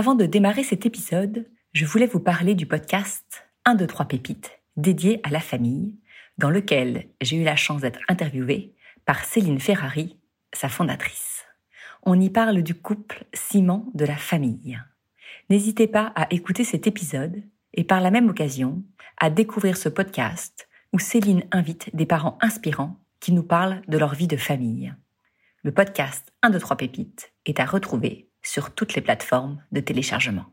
Avant de démarrer cet épisode, je voulais vous parler du podcast 1, 2, 3 pépites dédié à la famille, dans lequel j'ai eu la chance d'être interviewée par Céline Ferrari, sa fondatrice. On y parle du couple ciment de la famille. N'hésitez pas à écouter cet épisode et par la même occasion à découvrir ce podcast où Céline invite des parents inspirants qui nous parlent de leur vie de famille. Le podcast 1, 2, 3 pépites est à retrouver sur toutes les plateformes de téléchargement.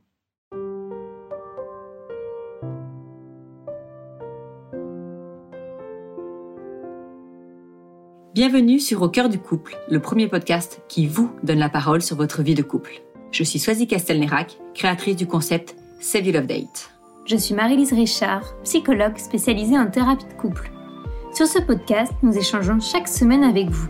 Bienvenue sur Au cœur du couple, le premier podcast qui vous donne la parole sur votre vie de couple. Je suis Swazi Castelnerac, créatrice du concept Save You Love Date. Je suis Marie-Lise Richard, psychologue spécialisée en thérapie de couple. Sur ce podcast, nous échangeons chaque semaine avec vous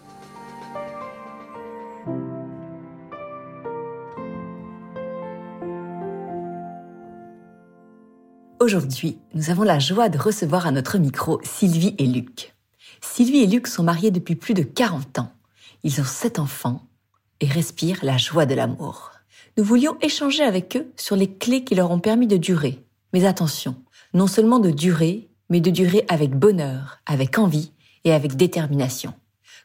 Aujourd'hui, nous avons la joie de recevoir à notre micro Sylvie et Luc. Sylvie et Luc sont mariés depuis plus de 40 ans. Ils ont sept enfants et respirent la joie de l'amour. Nous voulions échanger avec eux sur les clés qui leur ont permis de durer. Mais attention, non seulement de durer, mais de durer avec bonheur, avec envie et avec détermination.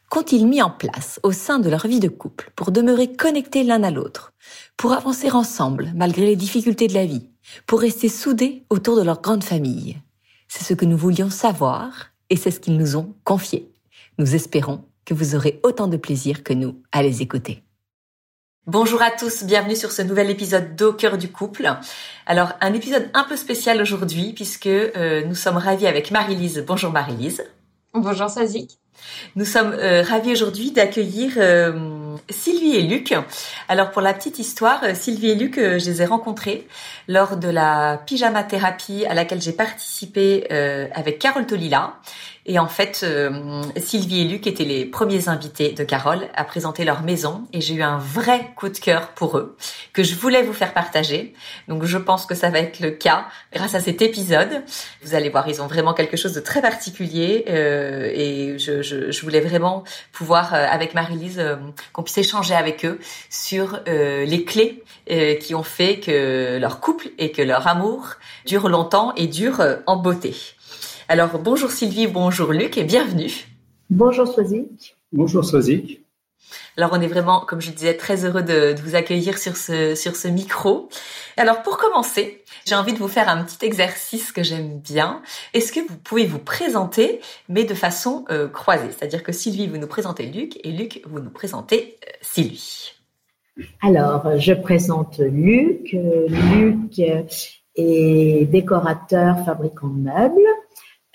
Qu'ont-ils mis en place au sein de leur vie de couple pour demeurer connectés l'un à l'autre, pour avancer ensemble malgré les difficultés de la vie, pour rester soudés autour de leur grande famille. C'est ce que nous voulions savoir et c'est ce qu'ils nous ont confié. Nous espérons que vous aurez autant de plaisir que nous à les écouter. Bonjour à tous, bienvenue sur ce nouvel épisode d'Au cœur du couple. Alors un épisode un peu spécial aujourd'hui puisque euh, nous sommes ravis avec Marie-Lise. Bonjour Marie-Lise. Bonjour Sazik. Nous sommes euh, ravis aujourd'hui d'accueillir euh, Sylvie et Luc. Alors pour la petite histoire, euh, Sylvie et Luc, je les ai rencontrés lors de la pyjama thérapie à laquelle j'ai participé avec Carole Tolila et en fait, euh, Sylvie et Luc étaient les premiers invités de Carole à présenter leur maison et j'ai eu un vrai coup de cœur pour eux que je voulais vous faire partager. Donc je pense que ça va être le cas grâce à cet épisode. Vous allez voir, ils ont vraiment quelque chose de très particulier euh, et je, voulais vraiment pouvoir, euh, avec Marie-Lise, qu'on puisse échanger avec eux sur les clés qui ont fait que leur couple et que leur amour durent longtemps et durent en beauté. Alors bonjour Sylvie, bonjour Luc et bienvenue. Bonjour Swazik. Bonjour Swazik. Alors on est vraiment, comme je disais, très heureux de, vous accueillir sur ce, sur ce micro. Alors pour commencer, j'ai envie de vous faire un petit exercice que j'aime bien. Est-ce que vous pouvez vous présenter, mais de façon euh, croisée? C'est-à-dire que Sylvie, vous nous présentez Luc et Luc, vous nous présentez euh, Sylvie. Alors, je présente Luc. Euh, Luc est décorateur, fabricant de meubles.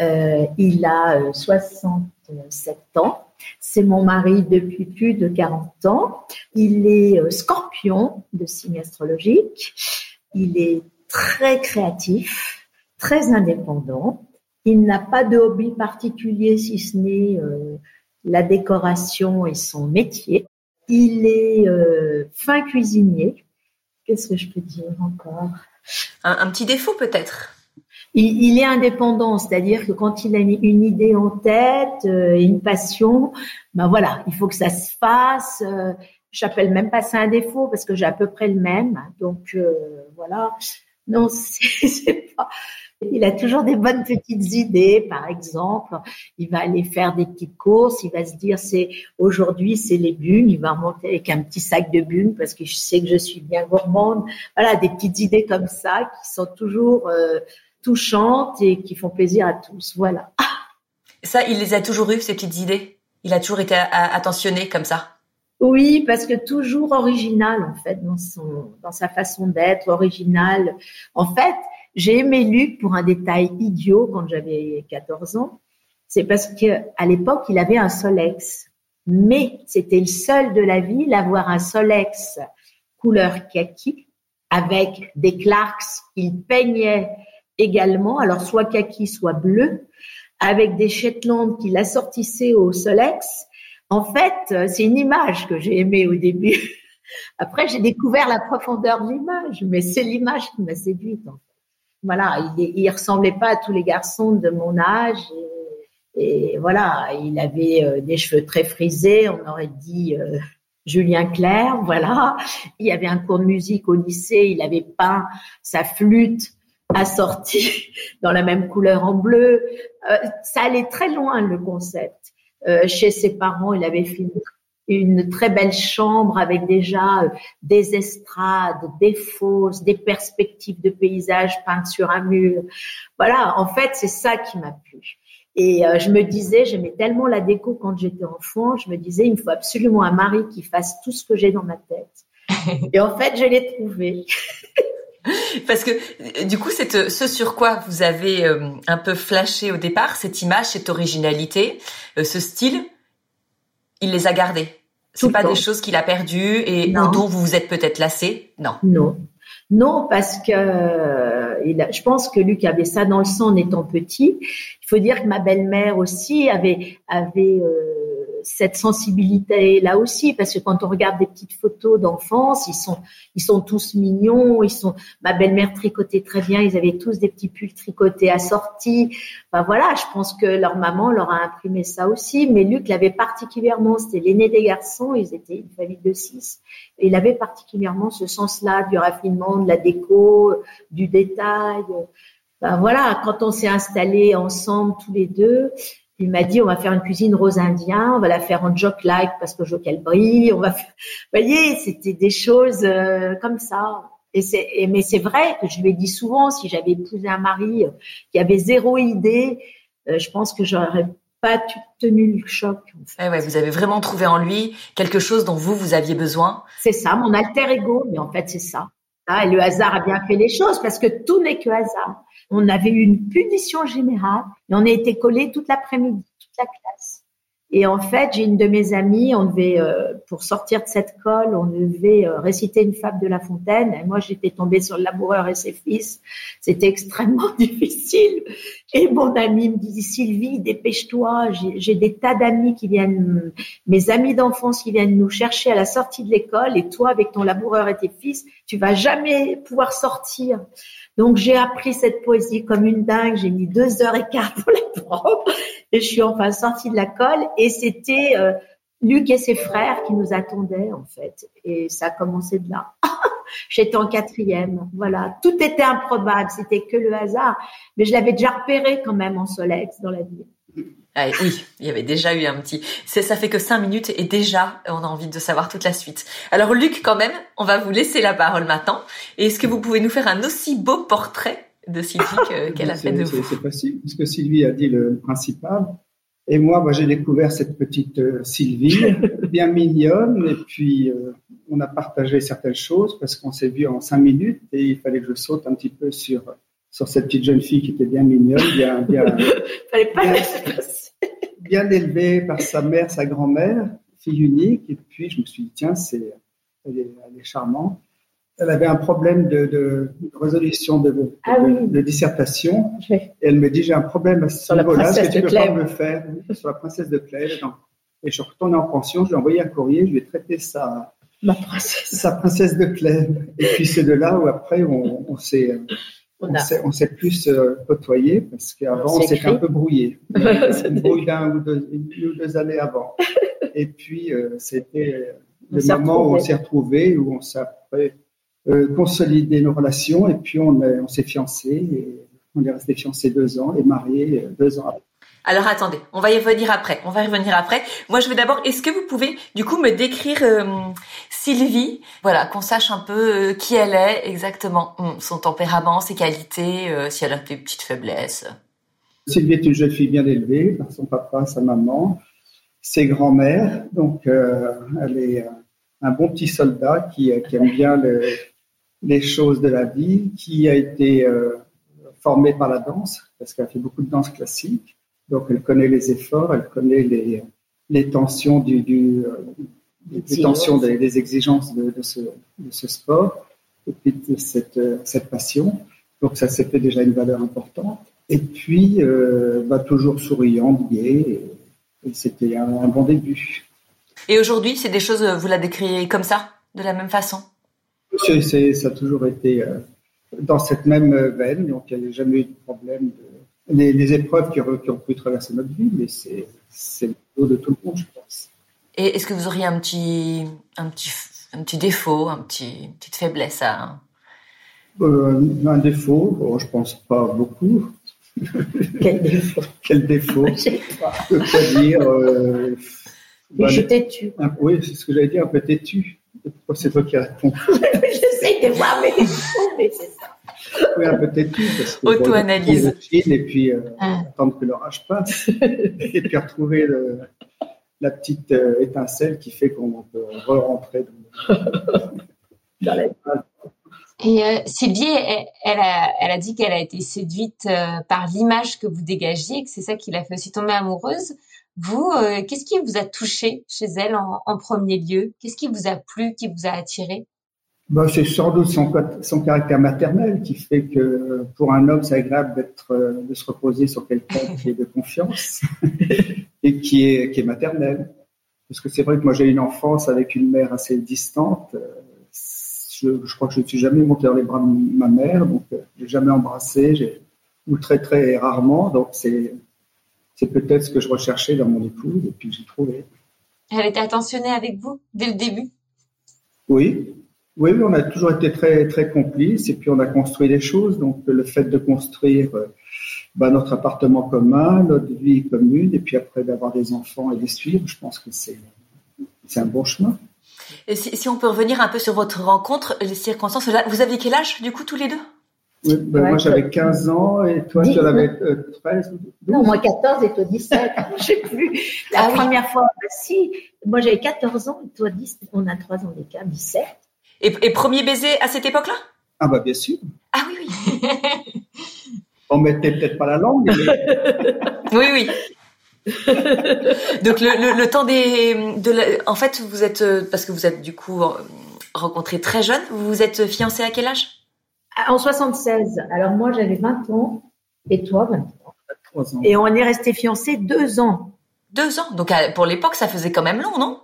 Euh, il a 67 euh, ans. C'est mon mari depuis plus de 40 ans. Il est euh, scorpion de signe astrologique. Il est très créatif, très indépendant. Il n'a pas de hobby particulier si ce n'est la décoration et son métier. Il est fin cuisinier. Qu'est-ce que je peux dire encore? Un petit défaut peut-être? Il, est indépendant, c'est-à-dire que quand il a une idée en tête, euh, une passion, ben voilà, il faut que ça se fasse. Euh, J'appelle même pas ça un défaut parce que j'ai à peu près le même. Donc euh, voilà. Non, c'est pas. Il a toujours des bonnes petites idées. Par exemple, il va aller faire des petites courses. Il va se dire c'est aujourd'hui c'est les bunes. Il va remonter avec un petit sac de bunes parce que je sais que je suis bien gourmande. Voilà, des petites idées comme ça qui sont toujours euh, touchantes et qui font plaisir à tous. Voilà. Ça, il les a toujours eues, ces petites idées? Il a toujours été attentionné comme ça? Oui, parce que toujours original en fait dans son dans sa façon d'être, original. En fait, j'ai aimé Luc pour un détail idiot quand j'avais 14 ans. C'est parce que à l'époque, il avait un Solex, mais c'était le seul de la ville à avoir un Solex couleur kaki avec des Clarks qu'il peignait également, alors soit kaki, soit bleu, avec des Shetland qu'il assortissait au Solex En fait, c'est une image que j'ai aimée au début. Après, j'ai découvert la profondeur de l'image, mais c'est l'image qui m'a séduite. En fait. Voilà, il, il ressemblait pas à tous les garçons de mon âge. Et, voilà, il avait euh, des cheveux très frisés, on aurait dit euh, Julien Clerc, voilà. Il y avait un cours de musique au lycée, il avait peint sa flûte assortie dans la même couleur en bleu. Euh, ça allait très loin le concept. chez ses parents, il avait fait une très belle chambre avec déjà euh, des estrades, des fosses, des perspectives de paysages peintes sur un mur. Voilà, en fait, c'est ça qui m'a plu. Et euh, je me disais, j'aimais tellement la déco quand j'étais enfant, je me disais, il me faut absolument un mari qui fasse tout ce que j'ai dans ma tête. Et en fait, je l'ai trouvé. Parce que du coup, ce sur quoi vous avez euh, un peu flashé au départ, cette image, cette originalité, ce style, il les a gardés. C'est pas des choses qu'il a perdues et dont vous vous êtes peut-être lassé. Non. Non. Non, parce que euh, je pense que Luc avait ça dans le sang en étant petit. Il faut dire que ma belle-mère aussi avait avait euh, cette sensibilité là aussi parce que quand on regarde des petites photos d'enfance, ils sont ils sont tous mignons, ils sont ma belle-mère tricotait très bien, ils avaient tous des petits pulls tricotés assortis. Enfin voilà, je pense que leur maman leur a imprimé ça aussi, mais Luc l'avait particulièrement, c'était l'aîné des garçons, ils étaient une famille de six, et il avait particulièrement ce sens-là du raffinement, de la déco, du détail. Ben voilà, quand on s'est installés ensemble tous les deux, il m'a dit, on va faire une cuisine rose indien, on va la faire en joke like parce que je veux qu'elle brille. On va, faire... vous voyez, c'était des choses euh, comme ça. Et c'est, mais c'est vrai que je lui ai dit souvent, si j'avais épousé un mari qui avait zéro idée, euh, je pense que j'aurais pas tenu le choc. En fait. ouais, vous avez vraiment trouvé en lui quelque chose dont vous vous aviez besoin. C'est ça, mon alter ego, mais en fait c'est ça. Ah, et le hasard a bien fait les choses parce que tout n'est que hasard. On avait eu une punition générale et on a été collés toute l'après-midi, toute la classe. Et en fait, j'ai une de mes amies, on devait, euh, pour sortir de cette colle, on devait euh, réciter une fable de La Fontaine. Et moi, j'étais tombée sur le laboureur et ses fils. C'était extrêmement difficile. Et mon ami me dit, Sylvie, dépêche-toi. J'ai des tas d'amis qui viennent, mes amis d'enfance qui viennent nous chercher à la sortie de l'école. Et toi, avec ton laboureur et tes fils, tu vas jamais pouvoir sortir. Donc j'ai appris cette poésie comme une dingue. J'ai mis deux heures et quart pour l'apprendre. Et je suis enfin sortie de la colle. Et c'était euh, Luc et ses frères qui nous attendaient en fait. Et ça a commencé de là. J'étais en quatrième. Voilà. Tout était improbable. C'était que le hasard. Mais je l'avais déjà repéré quand même en Solex dans la vie. Ah, oui, il y avait déjà eu un petit. Ça fait que cinq minutes et déjà on a envie de savoir toute la suite. Alors Luc, quand même, on va vous laisser la parole maintenant. Est-ce que vous pouvez nous faire un aussi beau portrait de Sylvie qu'elle a fait de vous? C'est possible, puisque Sylvie a dit le principal. Et moi, moi j'ai découvert cette petite euh, Sylvie, bien mignonne, et puis euh, on a partagé certaines choses parce qu'on s'est vu en cinq minutes et il fallait que je saute un petit peu sur sur cette petite jeune fille qui était bien mignonne, bien, bien, fallait pas bien, bien élevée par sa mère, sa grand-mère, fille unique. Et puis je me suis dit tiens, c'est, elle est, elle est charmante. Elle avait un problème de, de résolution de, de, ah oui. de, dissertation. Et elle me dit j'ai un problème à ce niveau-là, est-ce que tu peux pas me faire sur la princesse de Clèves? Et je suis retourné en pension, je lui ai envoyé un courrier, je lui ai traité sa, Ma princesse. Sa princesse de Clèves. Et puis c'est de là où après on, on s'est on, s'est plus euh, côtoyé parce qu'avant, on s'était un peu brouillé. une brouille d'un ou deux, une ou deux années avant. Et puis, euh, c'était le moment où on s'est retrouvés, où on s'est euh, consolidé nos relations et puis on, on s'est fiancés et on est resté fiancés deux ans et mariés deux ans après. Alors attendez, on va y revenir après. On va y revenir après. Moi, je veux d'abord. Est-ce que vous pouvez, du coup, me décrire euh, Sylvie? Voilà, qu'on sache un peu euh, qui elle est exactement, hum, son tempérament, ses qualités, euh, si elle a des petites faiblesses. Sylvie est une jeune fille bien élevée par son papa, sa maman, ses grands-mères. Donc, elle est un bon petit soldat qui, aime bien le, les choses de la vie, qui a été formée par la danse parce qu'elle fait beaucoup de danse classique donc, elle connaît les efforts, elle connaît les, les tensions du, du les tensions des, des exigences de, de, ce, de, ce, sport et puis de cette, cette passion. Donc, ça, c'était déjà une valeur importante. Et puis, euh, bah, toujours souriante, gaie, et, et c'était un, un, bon début. Et aujourd'hui, c'est des choses, vous la décrivez comme ça, de la même façon? C'est, Ça a toujours été dans cette même veine, donc il n'y a jamais eu de problème. De... Les, épreuves qui, qui, ont pu traverser notre vie, mais c'est, le lot de tout le monde, je pense. Et est-ce que vous auriez un petit, un petit, un petit défaut, un petit, une petite faiblesse à... Euh, un défaut, bon, je pense pas beaucoup. Quel défaut Quel défaut Je peux pas dire. Euh, bah, je têtu. Oui, c'est ce que j'allais dire, un peu têtu. Pourquoi c'est toi qui réponds J'essaie de voir mes défauts, mais c'est ça. Oui, un peu têtu. Auto-analyse. Et puis, euh, ah. attendre que l'orage passe. et puis retrouver le, la petite euh, étincelle qui fait qu'on peut re-rentrer dans, la et euh, Sylvie, elle, a, dit qu'elle a été séduite euh, par l'image que vous dégagiez, que c'est ça qui l'a fait aussi tomber amoureuse. Vous, qu'est-ce qui vous a touché chez elle en, premier lieu? Qu'est-ce qui vous a plu, qui vous a attiré bah, C'est sans doute son, son, caractère maternel qui fait que pour un homme, c'est agréable d'être, de se reposer sur quelqu'un qui est de confiance. et qui est, qui est maternelle. Parce que c'est vrai que moi j'ai une enfance avec une mère assez distante. Je, je crois que je ne suis jamais monté dans les bras de ma mère, donc euh, je n'ai jamais embrassé, ou très très rarement. Donc c'est c'est peut-être ce que je recherchais dans mon épouse et puis j'ai trouvé. Elle était attentionnée avec vous dès le début? Oui, oui, on a toujours été très très complices et puis on a construit des choses. Donc le fait de construire euh, bah, notre appartement commun, notre vie commune, et puis après d'avoir des enfants et les suivre, je pense que c'est c'est un bon chemin. Et si, si, on peut revenir un peu sur votre rencontre, les circonstances, là, vous aviez quel âge du coup tous les deux? Oui, ben moi j'avais 15 ans et toi tu en avais 13 Non, moi 14 et toi 17, je sais plus. La ah première fois, bah, si, moi j'avais 14 ans et toi 10, on a 3 ans d'écart, 17. Et, et premier baiser à cette époque-là? Ah bah bien sûr. Ah oui, oui. On mettait peut-être pas la langue. oui, oui. Donc le, temps des, de en fait, vous êtes parce que vous êtes du coup rencontré très jeune. Vous vous êtes fiancé à quel âge? En 76. Alors moi j'avais 20 ans et toi 20 ans. Et on est resté fiancés deux ans. Deux ans. Donc pour l'époque, ça faisait quand même long, non?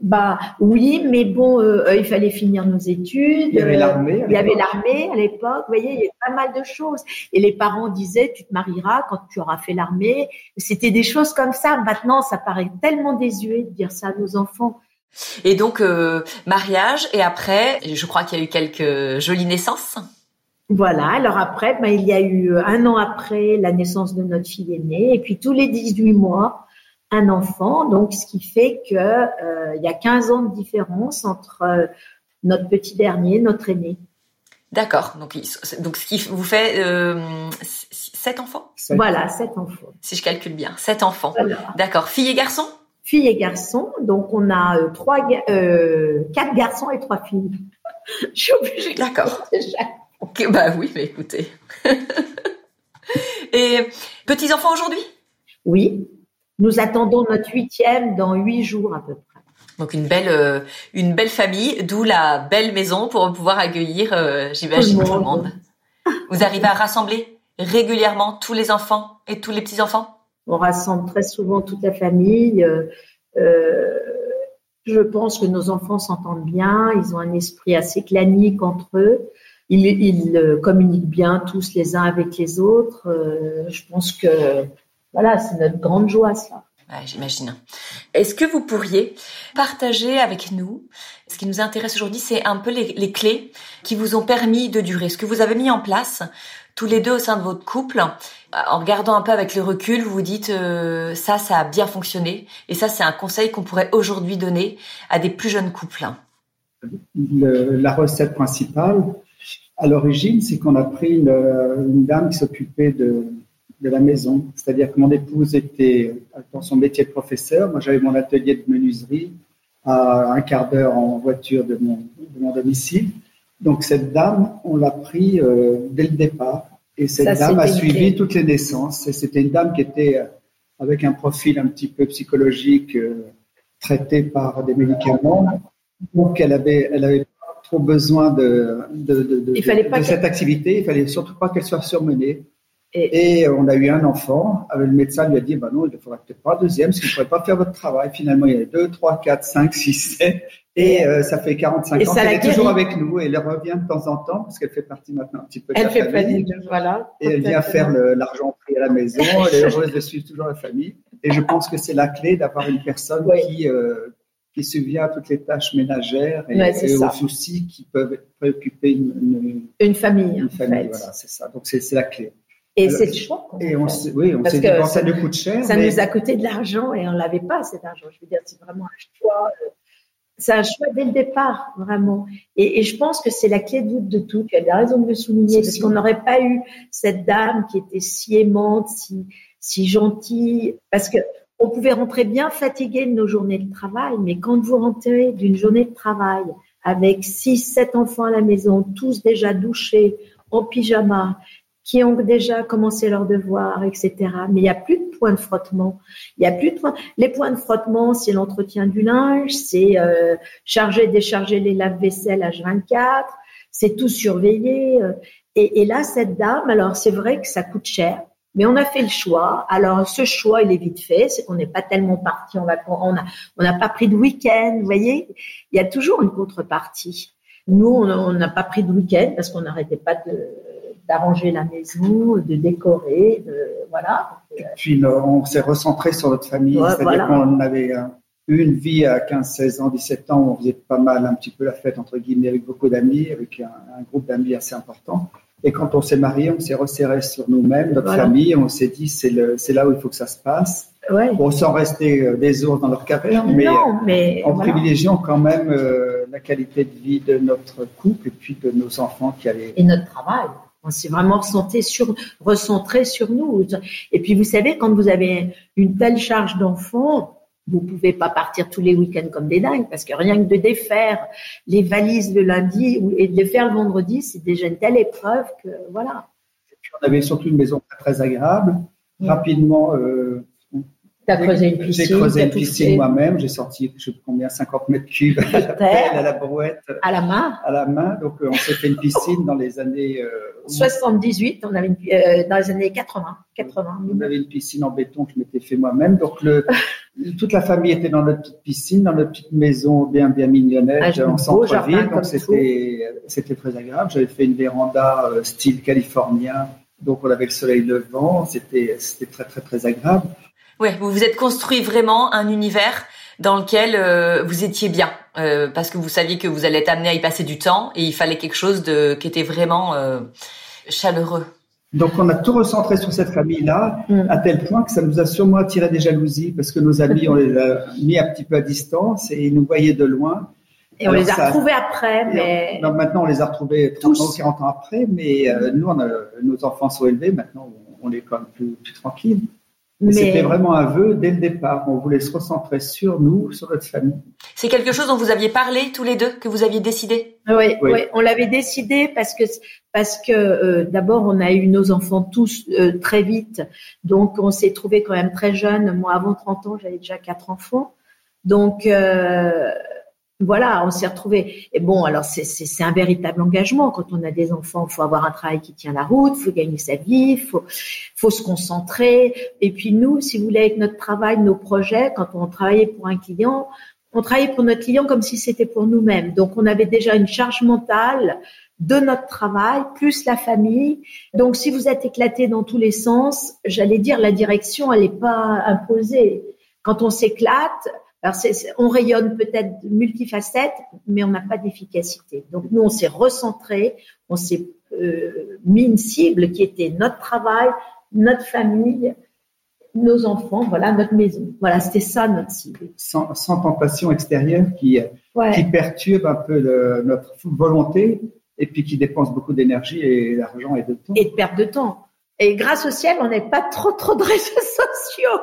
Bah oui, mais bon, euh, euh, il fallait finir nos études. Il y avait l'armée. Il y avait l'armée à l'époque. Vous voyez, il y avait pas mal de choses. Et les parents disaient, tu te marieras quand tu auras fait l'armée. C'était des choses comme ça. Maintenant, ça paraît tellement désuet de dire ça à nos enfants. Et donc euh, mariage et après, je crois qu'il y a eu quelques jolies naissances. Voilà. Alors après, ben, il y a eu un an après la naissance de notre fille aînée, et puis tous les 18 mois, un enfant, donc ce qui fait que euh, il y a 15 ans de différence entre euh, notre petit dernier, notre aîné. D'accord. Donc, donc ce qui vous fait euh, sept enfants? Voilà, sept enfants. Si je calcule bien, sept enfants. D'accord. Fille et garçon. Fille et garçon. Donc on a trois, quatre garçons et trois filles. je suis obligée. D'accord. bah oui, mais écoutez. et petits enfants aujourd'hui? Oui. Nous attendons notre huitième dans huit jours à peu près. Donc une belle, euh, une belle famille, d'où la belle maison pour pouvoir accueillir, euh, j'imagine, tout, le monde. Vous arrivez à rassembler régulièrement tous les enfants et tous les petits enfants On rassemble très souvent toute la famille. Euh, je pense que nos enfants s'entendent bien. Ils ont un esprit assez clanique entre eux. Ils, ils communiquent bien tous les uns avec les autres. je pense que voilà, c'est notre grande joie, ça. Ouais, J'imagine. Est-ce que vous pourriez partager avec nous ce qui nous intéresse aujourd'hui, c'est un peu les, les, clés qui vous ont permis de durer, ce que vous avez mis en place tous les deux au sein de votre couple. En regardant un peu avec le recul, vous vous dites euh, ça, ça a bien fonctionné, et ça, c'est un conseil qu'on pourrait aujourd'hui donner à des plus jeunes couples. la recette principale, à l'origine, c'est qu'on a pris une, une dame qui s'occupait de de la maison. C'est-à-dire que mon épouse était dans son métier de professeur. Moi, j'avais mon atelier de menuiserie à un quart d'heure en voiture de mon, domicile. Donc, cette dame, on l'a pris euh, dès le départ. Et cette dame a suivi toutes les naissances. Et c'était une dame qui était euh, avec un profil un petit peu psychologique, euh, traité par des médicaments. Donc, elle avait, elle avait trop besoin de, de, de, de cette activité. Il fallait surtout pas qu'elle soit surmenée. Et, on a eu un enfant. Le médecin lui a dit, bah non, il ne faudra peut-être pas un deuxième, parce vous ne pourrez pas faire votre travail. Finalement, il y a deux, trois, quatre, cinq, six, sept. Et euh, ça fait 45 ans qu'elle est toujours avec nous et elle revient de temps en temps parce qu'elle fait partie maintenant un petit peu de elle la fait famille. Voilà, et elle vient faire l'argenterie à la maison. elle est heureuse de suivre toujours la famille. Et je pense que c'est la clé d'avoir une personne qui euh, qui subvient à toutes les tâches ménagères et, aux soucis qui peuvent préoccuper une, une, une famille. Une famille, voilà, c'est ça. Donc c'est la clé. Et c'est le choix. Et on oui, on s'est dit, bon, ça nous coûte cher. Ça nous a coûté de l'argent et on l'avait pas cet argent. Je veux dire, c'est vraiment un choix. Euh, c'est un choix dès le départ, vraiment. Et, et je pense que c'est la clé de, de tout. Tu as raison de le souligner, parce qu'on n'aurait pas eu cette dame qui était si aimante, si, si gentille, parce que on pouvait rentrer bien fatigué de nos journées de travail, mais quand vous rentrez d'une journée de travail avec six, sept enfants à la maison, tous déjà douchés, en pyjama, qui ont déjà commencé leurs devoirs, etc. Mais il n'y a plus de points de frottement. Il y a plus de les points de frottement, c'est l'entretien du linge, c'est euh, charger, décharger les lave-vaisselle H24, c'est tout surveiller. Euh. Et, là, cette dame, alors c'est vrai que ça coûte cher, mais on a fait le choix. Alors ce choix, il est vite fait, c'est qu'on n'est pas tellement parti en vacances, on n'a pas pris de week-end. Vous voyez, il y a toujours une contrepartie. Nous, on n'a pas pris de week-end parce qu'on n'arrêtait pas de d'arranger la maison, de décorer, de, voilà. Et puis on s'est recentré sur notre famille, c'est-à-dire qu'on avait eu une vie à 15, 16 ans, 17 ans où on faisait pas mal un petit peu la fête entre guillemets avec beaucoup d'amis, avec un, groupe d'amis assez important. Et quand on s'est marié, on s'est resserré sur nous-mêmes, notre famille, on s'est dit c'est là où il faut que ça se passe. Ouais. Bon, sans rester euh, des ours dans leur caverne, mais, mais en privilégiant quand même euh, la qualité de vie de notre couple et puis de nos enfants qui allaient. Et notre travail. On s'est vraiment recentré sur, recentré sur nous. Et puis, vous savez, quand vous avez une telle charge d'enfants, vous pouvez pas partir tous les week-ends comme des dingues parce que rien que de défaire les valises le lundi et de les faire le vendredi, c'est déjà une telle épreuve que voilà. Et puis on avait surtout une maison très, agréable. Rapidement, euh, creusé une piscine. J'ai creusé une piscine moi-même. J'ai sorti, je sais combien, 50 mètres cubes à la pelle, à la brouette. À la main. À la main. Donc, euh, on s'est fait une piscine dans les années. 78, euh, on avait une, euh, dans les années 80. 80. On avait une piscine en béton que je m'étais fait moi-même. Donc, le, toute la famille était dans notre petite piscine, dans notre petite maison bien, bien mignonnette, ah, en centre-ville. Donc, c'était, c'était très agréable. J'avais fait une véranda style californien. Donc, on avait le soleil levant. C'était, c'était très, très, très agréable. Ouais, vous vous êtes construit vraiment un univers dans lequel euh, vous étiez bien, euh, parce que vous saviez que vous allez être amené à y passer du temps et il fallait quelque chose de qui était vraiment euh, chaleureux. Donc on a tout recentré sur cette famille-là, mm. à tel point que ça nous a sûrement attiré des jalousies, parce que nos amis, on les a mis un petit peu à distance et ils nous voyaient de loin. Et on les a retrouvés après, mais... Non, maintenant on les a retrouvés 30 ans, 40 ans après, mais nous, on a, nos enfants sont élevés, maintenant on est quand même plus, plus tranquille. Mais... C'était vraiment un vœu dès le départ. On voulait se recentrer sur nous, sur notre famille. C'est quelque chose dont vous aviez parlé tous les deux, que vous aviez décidé? Oui, oui. on l'avait décidé parce que parce que euh, d'abord on a eu nos enfants tous euh, très vite, donc on s'est trouvé quand même très jeunes. Moi, avant 30 ans, j'avais déjà quatre enfants, donc euh, voilà, on s'est retrouvés. Et bon, alors c'est un véritable engagement. Quand on a des enfants, il faut avoir un travail qui tient la route, il faut gagner sa vie, il faut, faut se concentrer. Et puis nous, si vous voulez, avec notre travail, nos projets, quand on travaillait pour un client, on travaillait pour notre client comme si c'était pour nous-mêmes. Donc on avait déjà une charge mentale de notre travail, plus la famille. Donc si vous êtes éclaté dans tous les sens, j'allais dire la direction, elle n'est pas imposée. Quand on s'éclate, alors, on rayonne peut-être multifacette, mais on n'a pas d'efficacité. Donc, nous, on s'est recentré, on s'est euh, mis une cible qui était notre travail, notre famille, nos enfants, voilà, notre maison. Voilà, c'était ça notre cible. Sans, tentation extérieure qui, qui perturbe un peu notre volonté et puis qui dépense beaucoup d'énergie et d'argent et de temps. Et de perte de temps. Et grâce au ciel, on n'est pas trop, trop de réseaux sociaux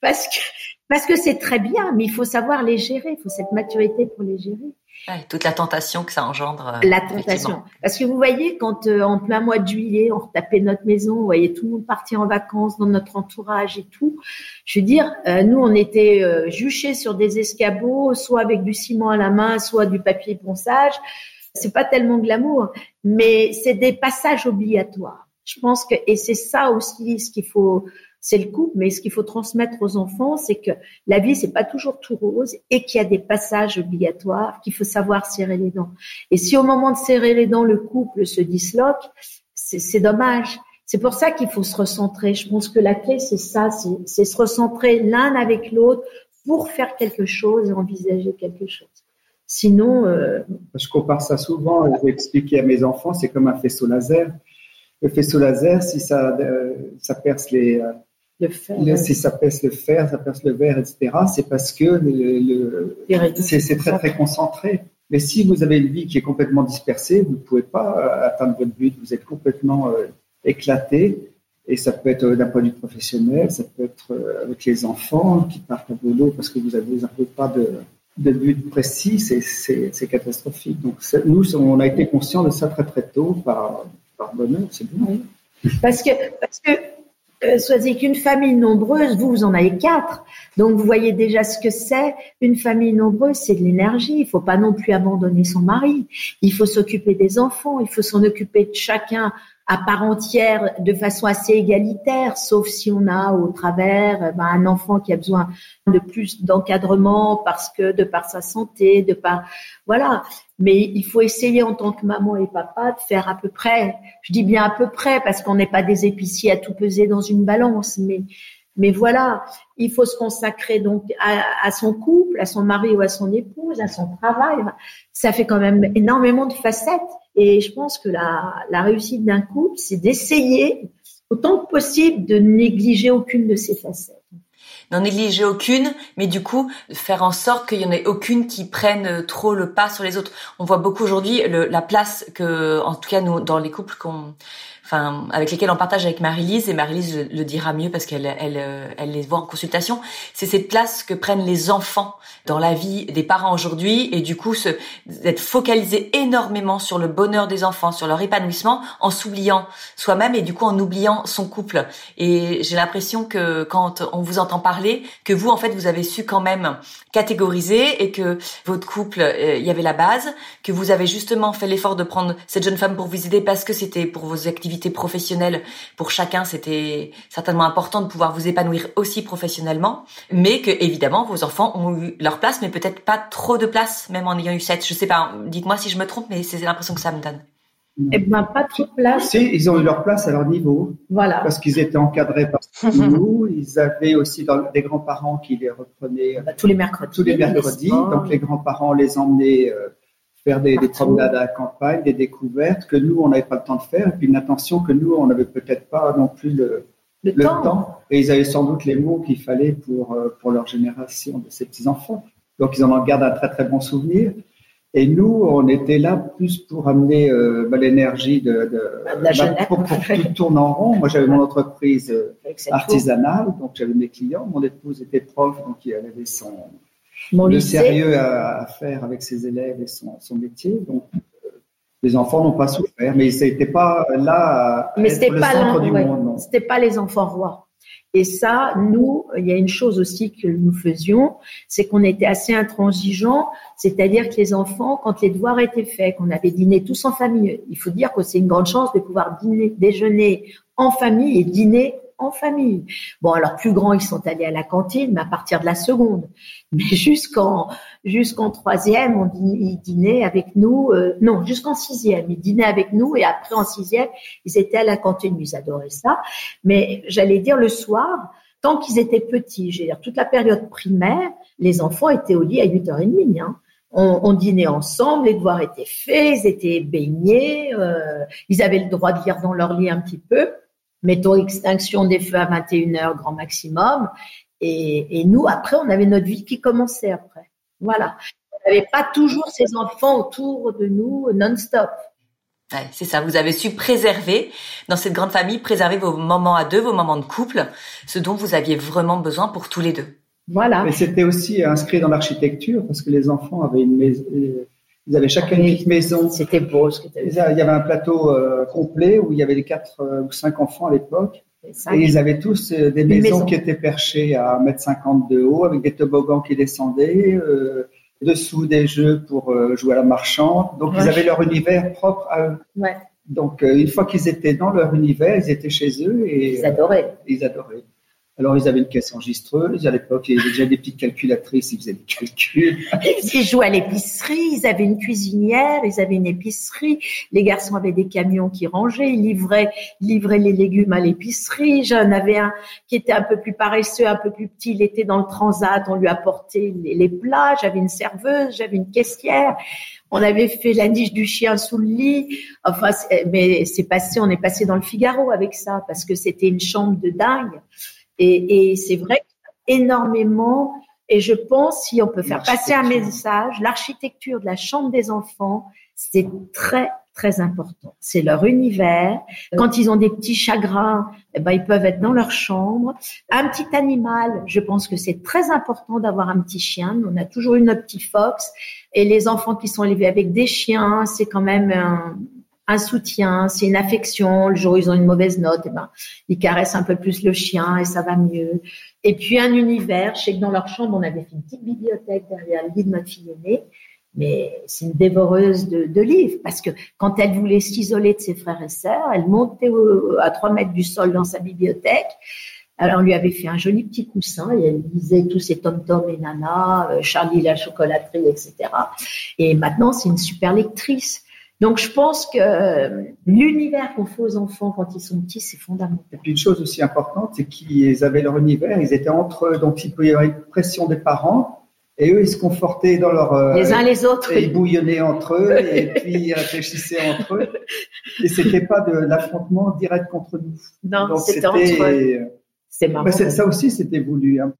parce que parce que c'est très bien, mais il faut savoir les gérer. Il faut cette maturité pour les gérer. toute la tentation que ça engendre. Euh, la tentation. Parce que vous voyez, quand euh, en plein mois de juillet, on retapait notre maison, vous voyez tout le monde partir en vacances dans notre entourage et tout. Je veux dire, euh, nous, on était juchés sur des escabeaux, soit avec du ciment à la main, soit du papier ponçage. C'est pas tellement glamour, mais c'est des passages obligatoires. Je pense que et c'est ça aussi ce qu'il faut c'est le couple, mais ce qu'il faut transmettre aux enfants, c'est que la vie, c'est pas toujours tout rose et qu'il y a des passages obligatoires, qu'il faut savoir serrer les dents. Et si au moment de serrer les dents, le couple se disloque, c'est dommage. C'est pour ça qu'il faut se recentrer. Je pense que la clé, c'est ça, c'est se recentrer l'un avec l'autre pour faire quelque chose et envisager quelque chose. Sinon, euh... je compare ça souvent. Je vais expliquer à mes enfants, c'est comme un faisceau laser. Le faisceau laser, si ça, euh, ça perce les, euh, le fer. si ça pèse le fer, ça pèse le verre, etc., c'est parce que le, c'est très très concentré. Mais si vous avez une vie qui est complètement dispersée, vous ne pouvez pas euh, atteindre votre but. Vous êtes complètement euh, éclaté. Et ça peut être d'un point de vue professionnel, ça peut être euh, avec les enfants qui partent au boulot parce que vous n'avez pas de, de but précis. C'est catastrophique. Donc nous, on a été conscients de ça très très tôt par, par bonheur. C'est bien. Parce que, parce que euh, qu'une famille nombreuse, vous, vous en avez quatre. Donc, vous voyez déjà ce que c'est. Une famille nombreuse, c'est de l'énergie. Il faut pas non plus abandonner son mari. Il faut s'occuper des enfants. Il faut s'en occuper de chacun à part entière de façon assez égalitaire, sauf si on a au travers euh, ben, un enfant qui a besoin de plus d'encadrement parce que de par sa santé, de par voilà. Mais il faut essayer en tant que maman et papa de faire à peu près. Je dis bien à peu près parce qu'on n'est pas des épiciers à tout peser dans une balance, mais mais voilà, il faut se consacrer donc à, à, son couple, à son mari ou à son épouse, à son travail. Ça fait quand même énormément de facettes. Et je pense que la, réussite d'un couple, c'est d'essayer autant que possible de négliger aucune de ces facettes. N'en négliger aucune, mais du coup faire en sorte qu'il y en ait aucune qui prenne trop le pas sur les autres. On voit beaucoup aujourd'hui la place que, en tout cas nous, dans les couples qu'on enfin avec lesquels on partage avec Marie-Lise et Marie-Lise le, dira mieux parce qu'elle elle, elle les voit en consultation, c'est cette place que prennent les enfants dans la vie des parents aujourd'hui et du coup se d'être focalisé énormément sur le bonheur des enfants, sur leur épanouissement en s'oubliant soi-même et du coup en oubliant son couple. Et j'ai l'impression que quand on vous entend parler, que vous en fait vous avez su quand même catégoriser et que votre couple euh, il y avait la base, que vous avez justement fait l'effort de prendre cette jeune femme pour vous aider parce que c'était pour vos activités professionnelle pour chacun, c'était certainement important de pouvoir vous épanouir aussi professionnellement, mais que évidemment vos enfants ont eu leur place, mais peut-être pas trop de place, même en ayant eu sept. Je sais pas, dites-moi si je me trompe, mais c'est l'impression que ça me donne. Eh ben, pas trop de place. Si, ils ont eu leur place à leur niveau. Voilà. Parce qu'ils étaient encadrés par nous. Ils avaient aussi des grands-parents qui les reprenaient bah, tous les mercredis. Tous les mercredis. Donc, les grands-parents les emmenaient euh, faire des, des, promenades à la campagne, des découvertes que nous, on n'avait pas le temps de faire, et puis une attention que nous, on n'avait peut-être pas non plus le, le, temps. Et ils avaient sans doute les mots qu'il fallait pour, euh, pour leur génération de ces petits-enfants. Donc, ils en gardent un très, très bon souvenir. Et nous, on était là plus pour amener euh, bah, l'énergie de, de, bah, pour, pour que tout tourne en rond. Moi, j'avais mon entreprise euh, artisanale, donc j'avais mes clients. Mon épouse était prof, donc elle avait son, le sérieux à, faire avec ses élèves et son, son métier. Donc, euh, les enfants n'ont pas souffert, mais n'étaient pas là mais pas centre du monde. C'était pas les enfants rois. Et ça, nous, il y a une chose aussi que nous faisions, c'est qu'on était assez intransigeants, c'est-à-dire que les enfants, quand les devoirs étaient faits, qu'on avait dîné tous en famille, il faut dire que c'est une grande chance de pouvoir dîner, déjeuner en famille et dîner en famille. Bon, alors plus grands, ils sont allés à la cantine, mais à partir de la seconde. Mais jusqu'en jusqu'en troisième, on ils dînaient avec nous. Euh, non, jusqu'en sixième, ils dînaient avec nous et après en sixième, ils étaient à la cantine. Ils adoraient ça. Mais j'allais dire le soir, tant qu'ils étaient petits, j'ai dire toute la période primaire, les enfants étaient au lit à 8h30. Hein. On, on, dînait ensemble, les devoirs étaient faits, ils étaient baignés, euh, ils avaient le droit de lire dans leur lit un petit peu mettons extinction des feux à 21h grand maximum. Et, et, nous, après, on avait notre vie qui commençait après. Voilà. On n'avait pas toujours ces enfants autour de nous non-stop. Ouais, c'est ça, vous avez su préserver, dans cette grande famille, préserver vos moments à deux, vos moments de couple, ce dont vous aviez vraiment besoin pour tous les deux. Voilà. Mais c'était aussi inscrit dans l'architecture, parce que les enfants avaient une maison, ils avaient chacun une petite maison. C'était beau ce que tu Il y avait un plateau euh, complet où il y avait les quatre euh, ou cinq enfants à l'époque. Et ils avaient tous euh, des maisons, qui étaient perchées à 1m50 de haut avec des toboggans qui descendaient, dessous des jeux pour jouer à la marchande. Donc ils avaient leur univers propre à eux. Ouais. Donc, euh, une fois qu'ils étaient dans leur univers, ils étaient chez eux et Ils adoraient. ils adoraient. Alors, ils avaient une caisse enregistreuse. À l'époque, il y avait déjà des petites calculatrices. Ils faisaient des calculs. Ils jouaient à l'épicerie, ils avaient une cuisinière, ils avaient une épicerie. Les garçons avaient des camions qui rangeaient, ils livraient, livraient les légumes à l'épicerie. J'en avais un qui était un peu plus paresseux, un peu plus petit. Il était dans le transat, on lui apportait les, plats. J'avais une serveuse, j'avais une caissière. On avait fait la niche du chien sous le lit. Enfin, mais c'est passé, on est passé dans le Figaro avec ça parce que c'était une chambre de dingue. Et, et c'est vrai énormément. Et je pense, si on peut faire passer un message, l'architecture de la chambre des enfants, c'est très très important. C'est leur univers. Quand ils ont des petits chagrins, eh ben, ils peuvent être dans leur chambre. Un petit animal, je pense que c'est très important d'avoir un petit chien. On a toujours eu notre petit fox. Et les enfants qui sont élevés avec des chiens, c'est quand même un, un soutien, c'est une affection. Le jour où ils ont une mauvaise note, eh ben, ils caressent un peu plus le chien et ça va mieux. Et puis un univers. Je sais que dans leur chambre, on avait fait une petite bibliothèque derrière le lit de notre fille aînée. Mais c'est une dévoreuse de, livres parce que quand elle voulait s'isoler de ses frères et sœurs, elle montait à trois mètres du sol dans sa bibliothèque. Alors on lui avait fait un joli petit coussin et elle lisait tous ces Tom Tom et Nana, euh, Charlie la chocolaterie, etc. Et maintenant c'est une super lectrice. Donc je pense que euh, l'univers qu'on fait aux enfants quand ils sont petits, c'est fondamental. Et puis, une chose aussi importante, c'est qu'ils avaient leur univers. Ils étaient entre eux. Donc, il pouvait y avoir une pression des parents. Et eux, ils se confortaient dans leur. euh, Les uns les autres. et ils bouillonnaient entre eux et puis ils réfléchissaient entre eux. Et c'était pas de l'affrontement direct contre nous. Non, c'était entre eux. euh, C'est marrant. mais c'est- ça aussi, c'était voulu. hein.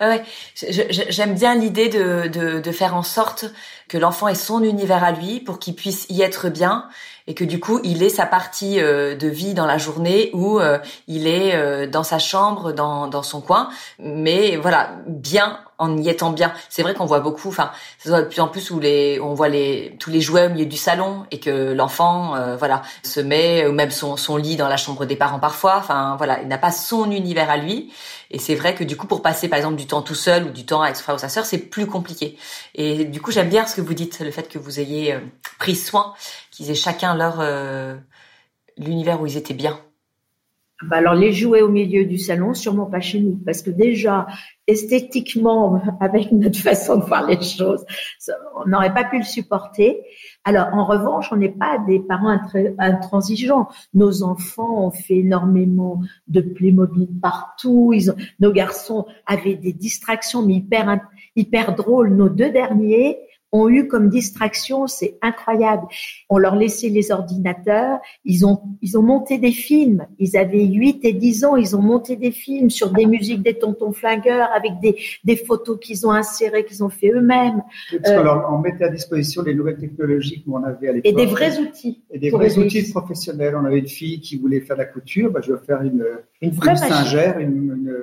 Ouais, J'aime bien l'idée de, de, de faire en sorte que l'enfant ait son univers à lui pour qu'il puisse y être bien et que du coup il ait sa partie euh, de vie dans la journée où euh, il est euh, dans sa chambre, dans, dans son coin, mais voilà bien en y étant bien. C'est vrai qu'on voit beaucoup, enfin, ça se voit de plus en plus où les, on voit les tous les jouets au milieu du salon et que l'enfant, euh, voilà, se met ou même son, son lit dans la chambre des parents parfois. Enfin voilà, il n'a pas son univers à lui. Et c'est vrai que du coup, pour passer par exemple du temps tout seul ou du temps avec son frère ou sa sœur, c'est plus compliqué. Et du coup, j'aime bien ce que vous dites, le fait que vous ayez euh, pris soin, qu'ils aient chacun leur euh, l'univers où ils étaient bien. Bah alors les jouets au milieu du salon, sûrement pas chez nous, parce que déjà esthétiquement, avec notre façon de voir les choses, on n'aurait pas pu le supporter. Alors en revanche, on n'est pas des parents intra- intransigeants. Nos enfants ont fait énormément de Playmobil partout. Nos garçons avaient des distractions, mais hyper hyper drôles. Nos deux derniers ont eu comme distraction, c'est incroyable. On leur laissait les ordinateurs, ils ont, ils ont monté des films. Ils avaient 8 et 10 ans, ils ont monté des films sur des musiques des tontons flingueurs avec des, des photos qu'ils ont insérées, qu'ils ont fait eux-mêmes Parce qu'on leur- on mettait à disposition les nouvelles technologies qu'on avait à l'époque. et des vrais outils. Et des vrais outils professionnels. On avait une fille qui voulait faire de la couture. Bah, je vais faire une, Une vraie une singère, une, une,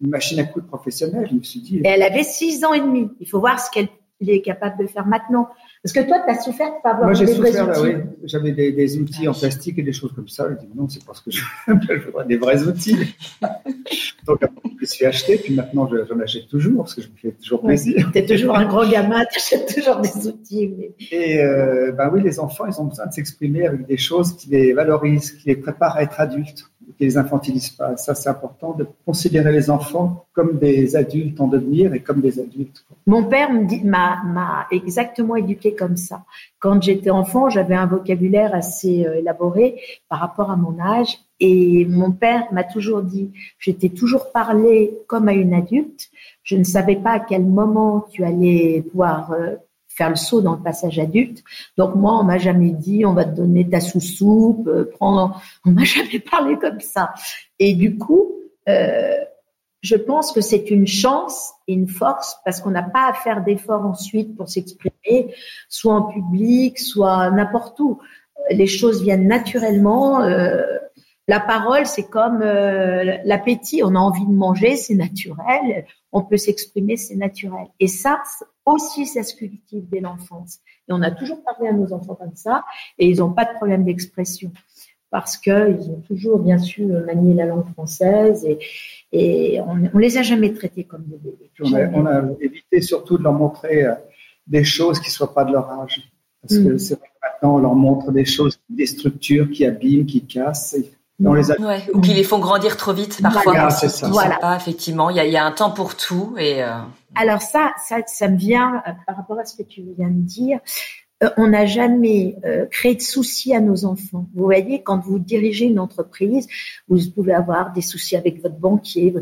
une machine à coudre professionnelle. Je me suis dit, Et elle avait 6 ans et demi. Il faut voir ce qu'elle est capable de faire maintenant. Parce que toi, tu as souffert de pas avoir Moi, j'ai vrais là, outils. oui. J'avais des, des outils en plastique et des choses comme ça. Je dis, non, c'est parce que je, je voudrais des vrais outils. Donc, après, je me suis acheté, puis maintenant, je- j'en achète toujours, parce que je me fais toujours Ouais. plaisir. Tu es toujours un grand gamin, tu achètes toujours des outils. mais- Et, euh, ben oui, les enfants, ils ont besoin de s'exprimer avec des choses qui les valorisent, qui les préparent à être adultes, qui les infantilisent pas. Ça, c'est important de considérer les enfants comme des adultes en devenir et comme des adultes. Mon père m'a exactement éduqué comme ça. Quand j'étais enfant, j'avais un vocabulaire assez euh, élaboré par rapport à mon âge. Et mon père m'a toujours dit, je t'ai toujours parlé comme à une adulte. Je ne savais pas à quel moment tu allais pouvoir euh, faire le saut dans le passage adulte. Donc moi, on m'a jamais dit, on va te donner ta sous-soupe, euh, prends. On m'a jamais parlé comme ça. Et du coup, euh, je pense que c'est une chance et une force parce qu'on n'a pas à faire d'efforts ensuite pour s'exprimer, soit en public, soit n'importe où. Les choses viennent naturellement. euh, la parole, c'est comme euh, l'appétit. On a envie de manger, c'est naturel. On peut s'exprimer, c'est naturel. Et ça aussi, ça se cultive dès l'enfance. Et on a toujours parlé à nos enfants comme ça, et ils n'ont pas de problème d'expression parce qu'ils ont toujours, bien sûr, manié la langue française et, et on, on les a jamais traités comme des bébés. On, a, Jamais. on a évité surtout de leur montrer euh, des choses qui ne soient pas de leur âge. Parce que Mm. c'est vrai que on leur montre des choses, des structures qui abîment, qui cassent. On les Ou qui les font grandir trop vite parfois. Voilà, c'est ça. Voilà. Pas, effectivement, il y a, un temps pour tout. Et euh, Alors ça, ça, ça me vient euh, par rapport à ce que tu viens de dire. Euh, on n'a jamais euh, créé de soucis à nos enfants. Vous voyez, quand vous dirigez une entreprise, vous pouvez avoir des soucis avec votre banquier.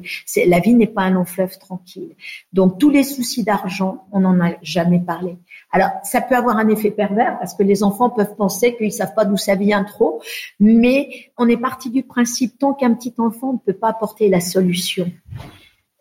La vie n'est pas un long fleuve tranquille. Donc tous les soucis d'argent, on n'en a jamais parlé. Alors ça peut avoir un effet pervers parce que les enfants peuvent penser qu'ils savent pas d'où ça vient trop, mais on est parti du principe tant qu'un petit enfant ne peut pas apporter la solution.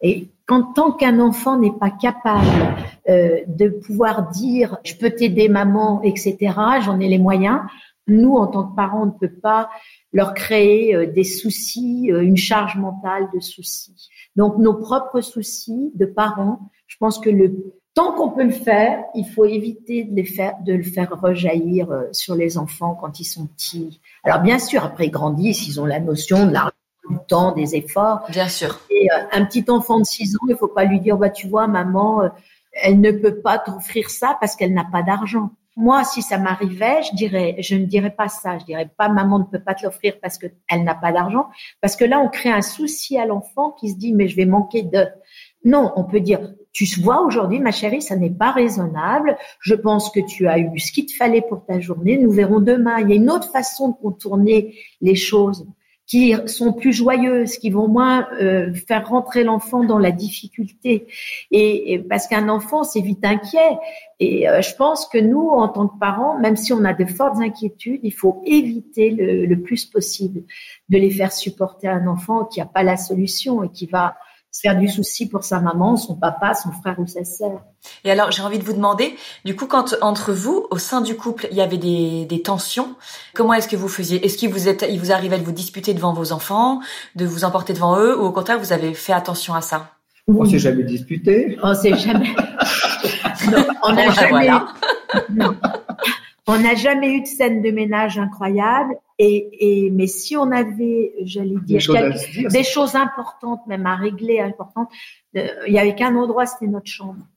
Et quand tant qu'un enfant n'est pas capable euh, de pouvoir dire je peux t'aider maman, etc., j'en ai les moyens, nous en tant que parents, on ne peut pas leur créer euh, des soucis, euh, une charge mentale de soucis. Donc nos propres soucis de parents, je pense que le tant qu'on peut le faire, il faut éviter de, les faire, de le faire rejaillir sur les enfants quand ils sont petits. Alors bien sûr, après ils grandissent, ils ont la notion de l'argent du temps, des efforts. Bien sûr. Et euh, un petit enfant de 6 ans, il faut pas lui dire, bah tu vois, maman, euh, elle ne peut pas t'offrir ça parce qu'elle n'a pas d'argent. Moi, si ça m'arrivait, je dirais, je ne dirais pas ça. Je dirais pas, maman ne peut pas te l'offrir parce qu'elle n'a pas d'argent. Parce que là, on crée un souci à l'enfant qui se dit, mais je vais manquer de. Non, on peut dire, tu vois aujourd'hui, ma chérie, ça n'est pas raisonnable. Je pense que tu as eu ce qu'il te fallait pour ta journée. Nous verrons demain. Il y a une autre façon de contourner les choses qui sont plus joyeuses, qui vont moins euh, faire rentrer l'enfant dans la difficulté. Et, parce qu'un enfant, c'est vite inquiet. Et euh, je pense que nous, en tant que parents, même si on a de fortes inquiétudes, il faut éviter le, le plus possible de les faire supporter à un enfant qui n'a pas la solution et qui va se faire du souci pour sa maman, son papa, son frère ou sa sœur. Et alors, j'ai envie de vous demander, du coup, quand entre vous, au sein du couple, il y avait des, des tensions, comment est-ce que vous faisiez? Est-ce qu'il vous, êtes, il vous arrivait de vous disputer devant vos enfants, de vous emporter devant eux, ou au contraire, vous avez fait attention à ça? On s'est jamais disputé. On s'est jamais. on n'a jamais. Non. On n'a jamais eu de scène de ménage incroyable. Et, et mais si on avait, j'allais dire, des, choses, importantes, même à régler, importantes, euh, il n'y avait qu'un endroit, c'était notre chambre,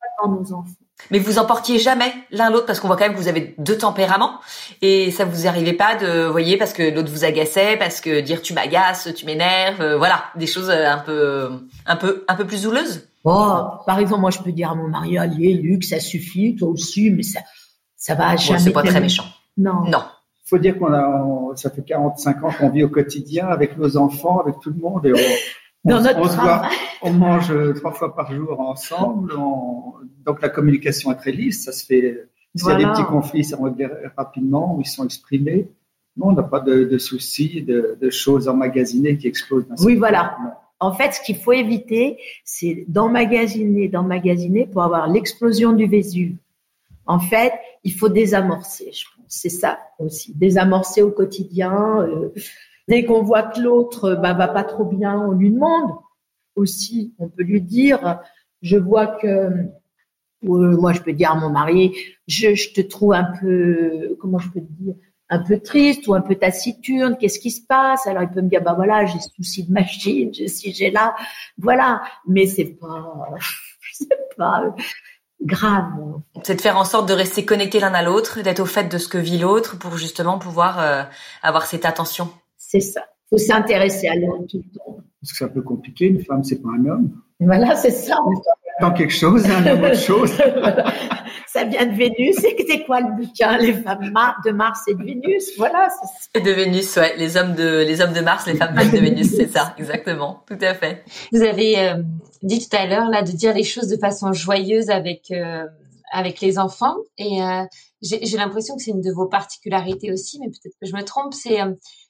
pas dans nos enfants. Mais vous emportiez jamais l'un l'autre parce qu'on voit quand même que vous avez deux tempéraments et ça vous arrivait pas de, voyez, parce que l'autre vous agaçait, parce que dire tu m'agaces, tu m'énerves, euh, voilà, des choses un peu, un peu, un peu plus houleuses. Oh, par exemple, moi je peux dire à mon mari, allez Luc, ça suffit, toi aussi, mais ça, ça va jamais. c'est pas très méchant. Non. Non. Il faut dire qu'on a, ça fait 45 ans qu'on vit au quotidien avec nos enfants, avec tout le monde. Et on, Dans notre on, on mange trois fois par jour ensemble. donc la communication est très lisse. Ça se fait. S'il y a des petits conflits, ça règle rapidement, ils sont exprimés. Non, on n'a pas de, de soucis, de, de, choses emmagasinées qui explosent. Oui, voilà. En fait, ce qu'il faut éviter, c'est d'emmagasiner, d'emmagasiner pour avoir l'explosion du Vésuve. En fait, il faut désamorcer, je pense. C'est ça aussi, désamorcer au quotidien. Euh, dès qu'on voit que l'autre bah, va pas trop bien, on lui demande aussi. On peut lui dire, je vois que euh, moi je peux dire à mon mari, je, je, te trouve un peu, comment je peux te dire, un peu triste ou un peu taciturne. Qu'est-ce qui se passe? Alors il peut me dire, bah voilà, j'ai souci de machine, j'ai si j'ai là, voilà. Mais c'est pas, c'est pas grave. C'est de faire en sorte de rester connecté l'un à l'autre, d'être au fait de ce que vit l'autre pour justement pouvoir euh, avoir cette attention. C'est ça. Il faut s'intéresser à l'autre tout le temps. Parce que c'est un peu compliqué, une femme, c'est pas un homme. Voilà, c'est ça. Dans quelque chose, un homme autre chose. ça vient de Vénus. C'est quoi le bouquin? Les femmes de Mars et de Vénus. Voilà. Et de Vénus, ouais. Les hommes de, les hommes de Mars, les femmes de Vénus, c'est ça, exactement. Tout à fait. Vous avez euh, dit tout à l'heure là de dire les choses de façon joyeuse avec euh, avec les enfants et euh, j'ai l'impression que c'est une de vos particularités aussi, mais peut-être que je me trompe. C'est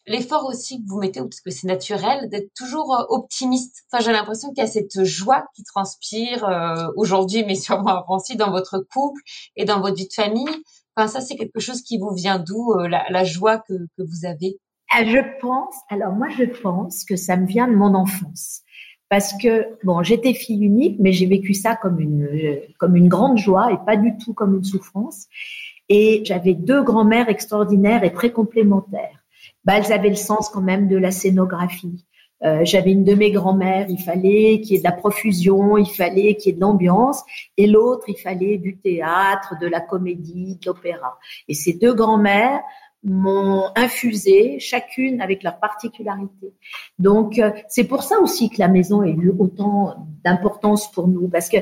l'effort aussi que vous mettez, parce que c'est naturel, d'être toujours optimiste. Enfin, j'ai l'impression qu'il y a cette joie qui transpire aujourd'hui, mais sûrement avant aussi dans votre couple et dans votre vie de famille. Enfin, ça, c'est quelque chose qui vous vient d'où, la, la, joie que, que vous avez? Je pense, alors moi, je pense que ça me vient de mon enfance parce que bon, j'étais fille unique, mais j'ai vécu ça comme une comme une grande joie et pas du tout comme une souffrance. Et j'avais deux grands-mères extraordinaires et très complémentaires. Bah, elles avaient le sens quand même de la scénographie. Euh, j'avais une de mes grand-mères, il fallait qu'il y ait de la profusion, il fallait qu'il y ait de l'ambiance, et l'autre, il fallait du théâtre, de la comédie, de l'opéra. Et ces deux grand-mères m'ont infusé, chacune avec leur particularité. Donc, euh, c'est pour ça aussi que la maison a eu autant d'importance pour nous, parce que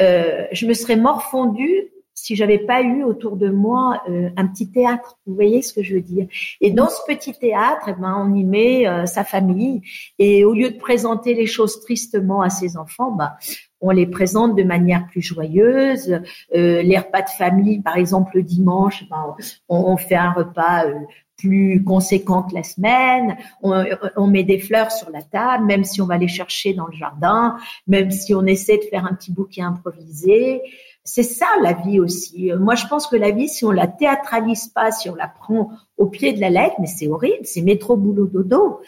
euh, je me serais morfondue si j'avais pas eu autour de moi euh, un petit théâtre. Vous voyez ce que je veux dire? Et dans ce petit théâtre, eh ben, on y met euh, sa famille. Et au lieu de présenter les choses tristement à ses enfants, bah, on les présente de manière plus joyeuse. Euh, les repas de famille, par exemple le dimanche, ben, on, fait un repas plus conséquent que la semaine. On, on, met des fleurs sur la table, même si on va les chercher dans le jardin, même si on essaie de faire un petit bouquet improvisé c'est ça la vie aussi. Moi, je pense que la vie, si on la théâtralise pas, si on la prend au pied de la lettre, mais c'est horrible, c'est métro boulot dodo.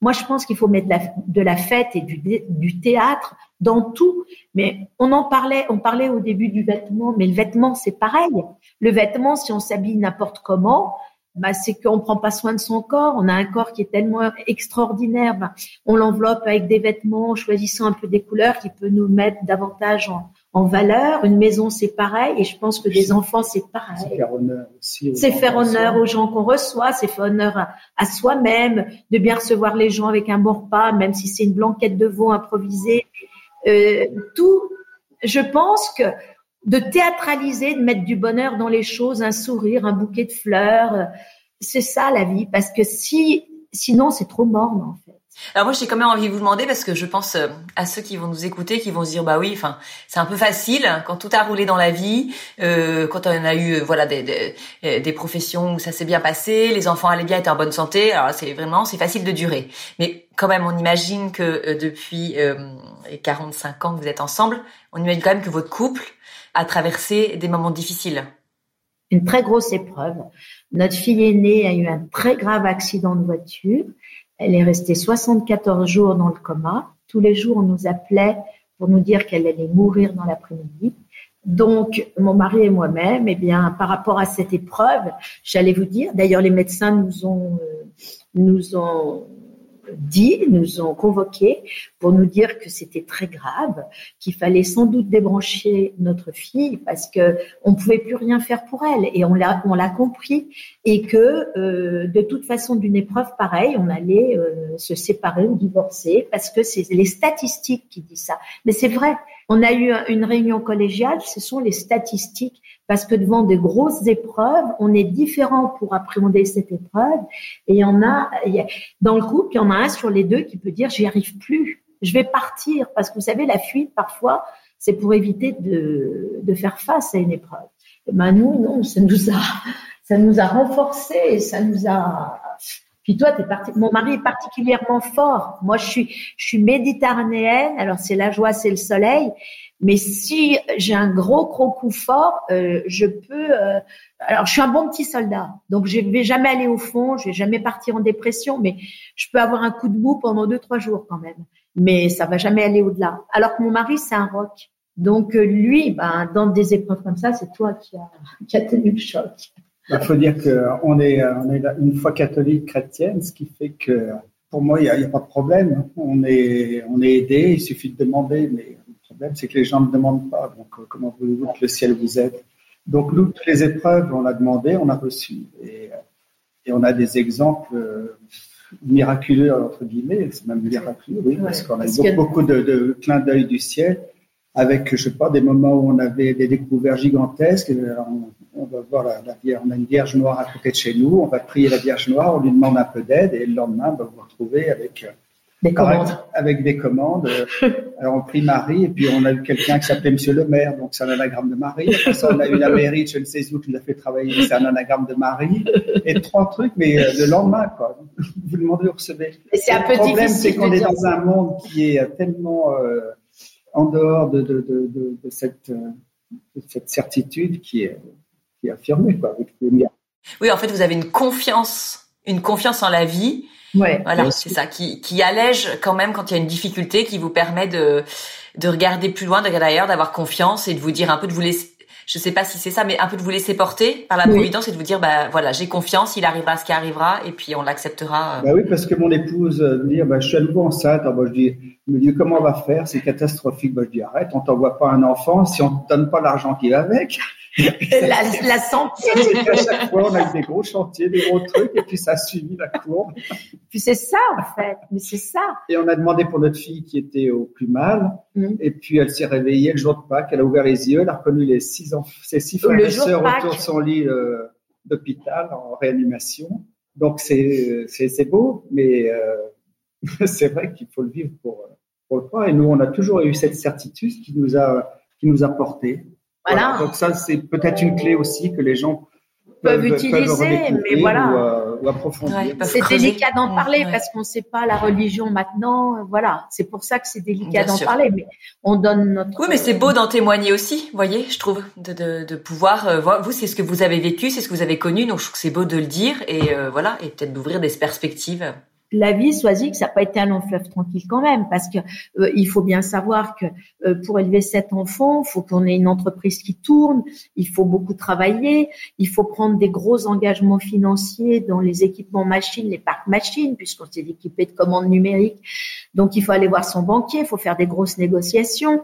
Moi, je pense qu'il faut mettre de la, fête et du, théâtre dans tout. Mais on en parlait, on parlait au début du vêtement, mais le vêtement, c'est pareil. Le vêtement, si on s'habille n'importe comment, bah, c'est qu'on prend pas soin de son corps. On a un corps qui est tellement extraordinaire. Bah, on l'enveloppe avec des vêtements, choisissant un peu des couleurs qui peut nous mettre davantage en, en valeur. Une maison, c'est pareil, et je pense que des enfants, c'est pareil. C'est faire honneur aussi. C'est faire honneur aux gens qu'on reçoit, c'est faire honneur à, soi-même, de bien recevoir les gens avec un bon repas, même si c'est une blanquette de veau improvisée. Euh, tout, je pense que de théâtraliser, de mettre du bonheur dans les choses, un sourire, un bouquet de fleurs, c'est ça la vie, parce que si, sinon c'est trop morne en fait. Alors moi j'ai quand même envie de vous demander parce que je pense euh, à ceux qui vont nous écouter, qui vont se dire bah oui, enfin c'est un peu facile quand tout a roulé dans la vie, euh, quand on a eu euh, voilà des, des, euh, des, professions où ça s'est bien passé, les enfants allaient bien, étaient en bonne santé. Alors c'est vraiment c'est facile de durer. Mais quand même on imagine que depuis euh, 45 ans que vous êtes ensemble, on imagine quand même que votre couple a traversé des moments difficiles. Une très grosse épreuve. Notre fille aînée a eu un très grave accident de voiture. Elle est restée 74 jours dans le coma. Tous les jours, on nous appelait pour nous dire qu'elle allait mourir dans l'après-midi. Donc, mon mari et moi-même, eh bien, par rapport à cette épreuve, j'allais vous dire, d'ailleurs, les médecins nous ont, euh, nous ont dit, nous ont convoqués pour nous dire que c'était très grave, qu'il fallait sans doute débrancher notre fille parce que on pouvait plus rien faire pour elle et on l'a on l'a compris et que euh, de toute façon d'une épreuve pareille, on allait euh, se séparer ou divorcer parce que c'est les statistiques qui disent ça. Mais c'est vrai. On a eu une réunion collégiale, ce sont les statistiques parce que devant des grosses épreuves, on est différent pour appréhender cette épreuve. Et il y en a, dans le couple, il y en a un sur les deux qui peut dire j'y arrive plus, je vais partir, parce que vous savez, la fuite parfois, c'est pour éviter de, de faire face à une épreuve. Et ben nous, non, ça nous a, ça nous a renforcés, ça nous a. Puis toi, es parti. Mon mari est particulièrement fort. Moi, je suis, je suis méditerranéenne. Alors c'est la joie, c'est le soleil. Mais si j'ai un gros gros coup fort, euh, je peux. Euh, alors, je suis un bon petit soldat, donc je vais jamais aller au fond, je vais jamais partir en dépression, mais je peux avoir un coup de mou pendant deux trois jours quand même. Mais ça va jamais aller au-delà. Alors que mon mari, c'est un rock. Donc euh, lui, ben, dans des épreuves comme ça, c'est toi qui as qui a tenu le choc. Il faut dire qu'on est, on est une foi catholique chrétienne, ce qui fait que pour moi, il n'y a, a, pas de problème. On est, on est aidé, il suffit de demander, mais problème, c'est que les gens ne demandent pas. Donc, euh, comment voulez-vous que le ciel vous aide? Donc, nous, toutes les épreuves, on a demandé, on a reçu. Et, et on a des exemples euh, miraculeux, entre guillemets, c'est même miraculeux, oui, parce qu'on a beaucoup de, de clins d'œil du ciel, avec, je sais pas, des moments où on avait des découvertes gigantesques. On, on, va voir la, la, on a une Vierge Noire à côté de chez nous, on va prier la Vierge Noire, on lui demande un peu d'aide, et le lendemain, on va vous retrouver avec des commandes. Avec des commandes. Alors, on prie Marie, et puis on a eu quelqu'un qui s'appelait Monsieur le maire, donc c'est un anagramme de Marie. Après ça, on a eu la mairie de je ne sais où qui nous a fait travailler, c'est un anagramme de Marie. Et trois trucs, mais euh, le lendemain, quoi. Vous demandez, vous recevez. Et c'est un peu Le problème, c'est qu'on est dans un monde qui est tellement euh, en dehors de, de, de, de, de cette, euh, de cette certitude qui est, qui est affirmée, quoi, avec le Oui, en fait, vous avez une confiance, une confiance en la vie. Ouais, voilà, c'est ça, qui, qui allège quand même quand il y a une difficulté, qui vous permet de, de regarder plus loin, de regarder ailleurs, d'avoir confiance et de vous dire un peu de vous laisser, je sais pas si c'est ça, mais un peu de vous laisser porter par la providence et de vous dire, bah voilà, j'ai confiance, il arrivera ce qui arrivera, et puis on l'acceptera. Euh. Bah oui, parce que mon épouse euh, me dit, bah, je suis à nouveau enceinte. Alors, moi, je dis, me dit, comment on va faire? C'est catastrophique. Bah, je dis, arrête, on t'envoie pas un enfant si on te donne pas l'argent qui va avec. La, la santé. à chaque fois, on a eu des gros chantiers, des gros trucs, et puis ça a suivi la courbe. Puis c'est ça, en fait. Mais c'est ça. Et on a demandé pour notre fille qui était au plus mal. Mm. Et puis elle s'est réveillée le jour de Pâques. Elle a ouvert les yeux. Elle a reconnu les six, ses six frères et sœurs autour de son lit euh, d'hôpital en réanimation. Donc c'est c'est beau, mais euh, c'est vrai qu'il faut le vivre pour pour le croire. Et nous, on a toujours eu cette certitude qui nous a qui nous a porté. Voilà. Donc ça, c'est peut-être une clé aussi que les gens peuvent, utiliser, mais voilà. Ou, approfondir. c'est délicat d'en parler parce qu'on ne sait pas la religion maintenant. Voilà, c'est pour ça que c'est délicat d'en parler. Mais on donne notre. Oui, mais c'est beau d'en témoigner aussi, voyez, je trouve, de, de, de pouvoir. Euh, voir, vous, c'est ce que vous avez vécu, c'est ce que vous avez connu, donc je trouve que c'est beau de le dire et euh, voilà, et peut-être d'ouvrir des perspectives la vie, que ça n'a pas été un long fleuve tranquille quand même, parce que euh, faut bien savoir que euh, pour élever sept enfants, il faut qu'on ait une entreprise qui tourne, il faut beaucoup travailler, il faut prendre des gros engagements financiers dans les équipements machines, les parcs machines, puisqu'on s'est équipé de commandes numériques. Donc il faut aller voir son banquier, il faut faire des grosses négociations,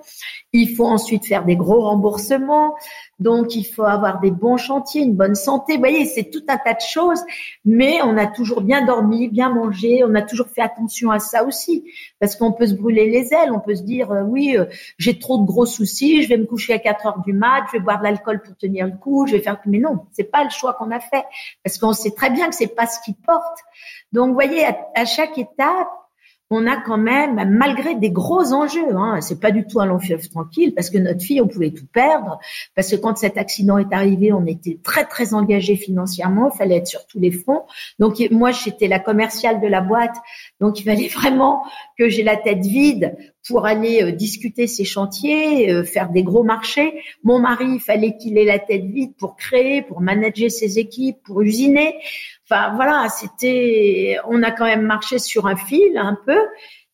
il faut ensuite faire des gros remboursements. Donc, il faut avoir des bons chantiers, une bonne santé. Vous voyez, c'est tout un tas de choses. Mais on a toujours bien dormi, bien mangé. On a toujours fait attention à ça aussi. Parce qu'on peut se brûler les ailes. On peut se dire, euh, oui, euh, j'ai trop de gros soucis. Je vais me coucher à 4 heures du mat. Je vais boire de l'alcool pour tenir le coup. Je vais faire, mais non, c'est pas le choix qu'on a fait. Parce qu'on sait très bien que c'est pas ce qui porte. Donc, vous voyez, à chaque étape, on a quand même, malgré des gros enjeux, hein, c'est pas du tout un long fleuve tranquille, parce que notre fille, on pouvait tout perdre, parce que quand cet accident est arrivé, on était très très engagé financièrement, il fallait être sur tous les fronts. Donc moi, j'étais la commerciale de la boîte, donc il fallait vraiment que j'ai la tête vide pour aller euh, discuter ces chantiers, euh, faire des gros marchés. Mon mari, il fallait qu'il ait la tête vide pour créer, pour manager ses équipes, pour usiner. Enfin voilà, c'était, on a quand même marché sur un fil un peu,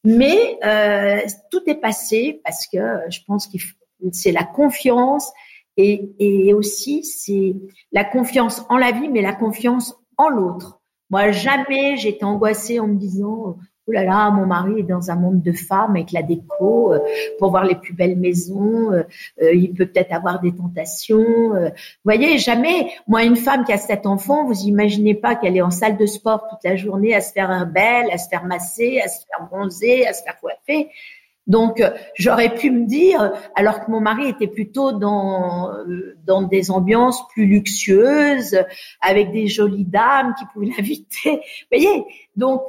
mais euh, tout est passé parce que je pense que c'est la confiance et, et aussi c'est la confiance en la vie, mais la confiance en l'autre. Moi, jamais j'étais angoissée en me disant oh là là, mon mari est dans un monde de femmes avec la déco euh, pour voir les plus belles maisons. Euh, euh, il peut peut-être avoir des tentations. vous voyez, jamais. Moi, une femme qui a sept enfants, vous imaginez pas qu'elle est en salle de sport toute la journée à se faire belle, à se faire masser, à se faire bronzer, à se faire coiffer. Donc, j'aurais pu me dire, alors que mon mari était plutôt dans dans des ambiances plus luxueuses, avec des jolies dames qui pouvaient l'inviter. Vous voyez, donc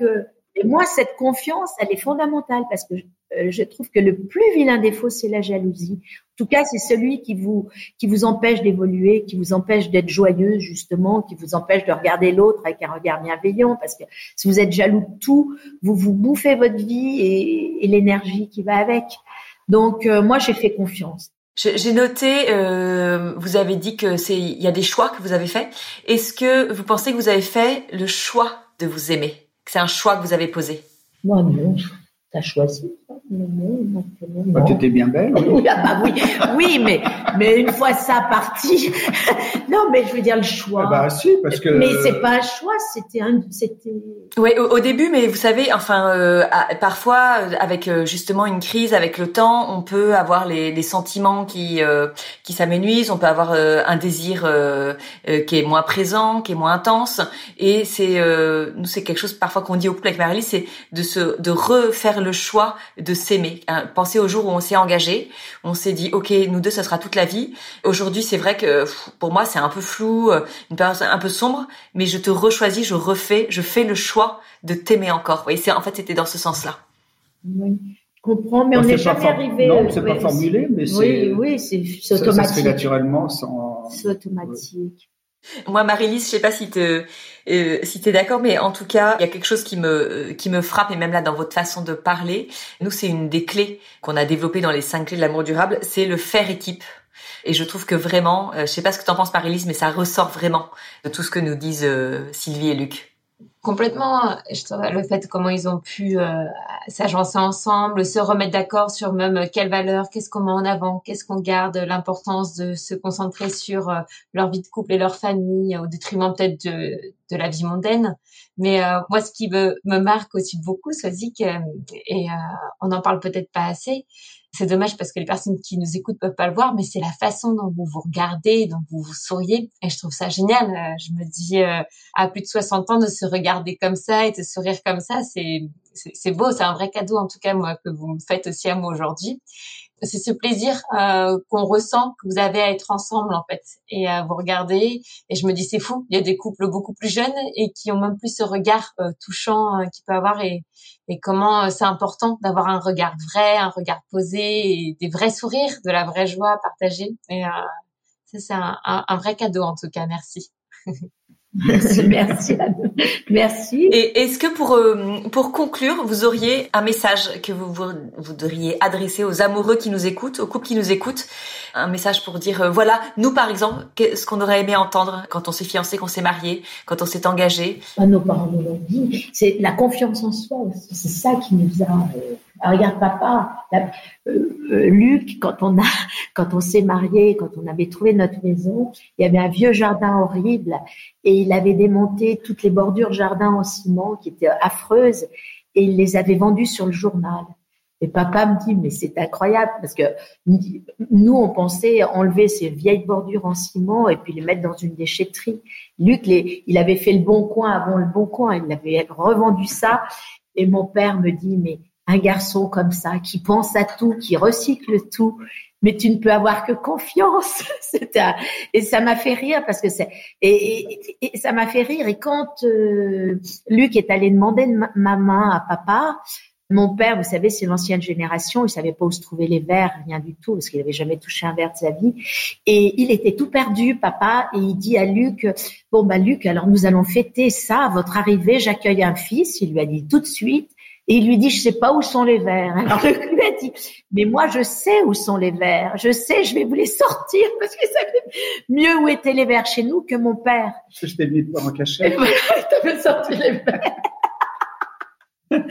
et moi, cette confiance, elle est fondamentale parce que euh, je trouve que le plus vilain défaut, c'est la jalousie. En tout cas, c'est celui qui vous qui vous empêche d'évoluer, qui vous empêche d'être joyeuse justement, qui vous empêche de regarder l'autre avec un regard bienveillant. Parce que si vous êtes jaloux de tout, vous vous bouffez votre vie et, l'énergie qui va avec. Donc, euh, moi, j'ai fait confiance. J'ai noté, euh, vous avez dit que c'est, il y a des choix que vous avez faits. Est-ce que vous pensez que vous avez fait le choix de vous aimer? C'est un choix que vous avez posé? T'as choisi bah, tu étais bien belle. Oui, ah bah oui, oui, mais mais une fois ça parti, non, mais je veux dire le choix. Ah bah si, parce que. Mais c'est pas un choix, c'était un, c'était. Au, début, mais vous savez, enfin, euh, parfois euh, avec euh, justement une crise, avec le temps, on peut avoir les, les sentiments qui qui s'amenuisent, on peut avoir un désir qui est moins présent, qui est moins intense, et c'est nous c'est quelque chose parfois qu'on dit au couple avec marie c'est de se de refaire le choix de s'aimer. Hein, pensez au jour où on s'est engagé, on s'est dit ok nous deux ça sera toute la vie. Aujourd'hui c'est vrai que pour moi c'est un peu flou, euh, une période un peu sombre, mais je te rechoisis, je refais, je fais le choix de t'aimer encore. Oui, c'est en fait c'était dans ce sens-là. Oui. Je comprends, mais on n'est jamais arrivé. Non, c'est pas formulé, mais c'est. Oui, oui, c'est automatique. Ça, se fait naturellement sans. C'est automatique. Moi, Marie-Lise, je sais pas si te, euh, si d'accord, mais en tout cas, il y a quelque chose qui me, qui me frappe et même là dans votre façon de parler. Nous, c'est une des clés qu'on a développées dans les cinq clés de l'amour durable, c'est le faire équipe. Et je trouve que vraiment, euh, je sais pas ce que t'en penses, Marie-Lise, mais ça ressort vraiment de tout ce que nous disent euh, Sylvie et Luc. Complètement, je le fait comment ils ont pu euh, s'agencer ensemble, se remettre d'accord sur même quelles valeurs, qu'est-ce qu'on met en avant, qu'est-ce qu'on garde, l'importance de se concentrer sur euh, leur vie de couple et leur famille au détriment peut-être de, de la vie mondaine. Mais euh, moi, ce qui me, me marque aussi beaucoup, Swazik, et on n'en parle peut-être pas assez, c'est dommage parce que les personnes qui nous écoutent peuvent pas le voir, mais c'est la façon dont vous vous regardez, dont vous vous souriez. Et je trouve ça génial. Euh, je me dis, euh, à plus de 60 ans, de se regarder comme ça et de sourire comme ça, c'est, c'est beau. C'est un vrai cadeau, en tout cas, moi, que vous me faites aussi à moi aujourd'hui c'est ce plaisir euh, qu'on ressent que vous avez à être ensemble en fait et à vous regarder. Et je me dis c'est fou il y a des couples beaucoup plus jeunes et qui ont même plus ce regard euh, touchant euh, qu'il peut avoir et, et comment euh, c'est important d'avoir un regard vrai un regard posé et des vrais sourires de la vraie joie partagée. Et ça c'est un, un, un vrai cadeau en tout cas. Merci Merci. Merci. Et est-ce que pour euh, pour conclure, vous auriez un message que vous voudriez adresser aux amoureux qui nous écoutent, aux couples qui nous écoutent, un message pour dire euh, voilà, nous par exemple, ce qu'on aurait aimé entendre quand on s'est fiancé, qu'on s'est marié, quand on s'est engagé? Nos parents nous l'ont dit. C'est la confiance en soi. C'est ça qui nous a euh, ah, regarde papa, euh, Luc, quand on a, quand on s'est marié, quand on avait trouvé notre maison, il y avait un vieux jardin horrible et il avait démonté toutes les bordures jardin en ciment qui étaient affreuses et il les avait vendues sur le journal. Et papa me dit, mais c'est incroyable parce que nous, on pensait enlever ces vieilles bordures en ciment et puis les mettre dans une déchetterie. Luc, il avait fait le bon coin avant le bon coin, il avait revendu ça. Et mon père me dit, mais un garçon comme ça qui pense à tout, qui recycle tout, mais tu ne peux avoir que confiance. et ça m'a fait rire parce que c'est et, ça m'a fait rire. Et quand euh, Luc est allé demander ma main à papa, mon père, vous savez, c'est l'ancienne génération, il savait pas où se trouver les verres, rien du tout, parce qu'il avait jamais touché un verre de sa vie. Et il était tout perdu, papa, et il dit à Luc, bon, bah, Luc, alors nous allons fêter ça, à votre arrivée, j'accueille un fils. Il lui a dit tout de suite, et il lui dit, je sais pas où sont les verres. Alors le lui a dit, mais moi je sais où sont les verres. Je sais, je vais vous les sortir parce que ça fait mieux où étaient les verres chez nous que mon père. Parce que je t'ai mis de en cacher. il t'avait sorti les verres.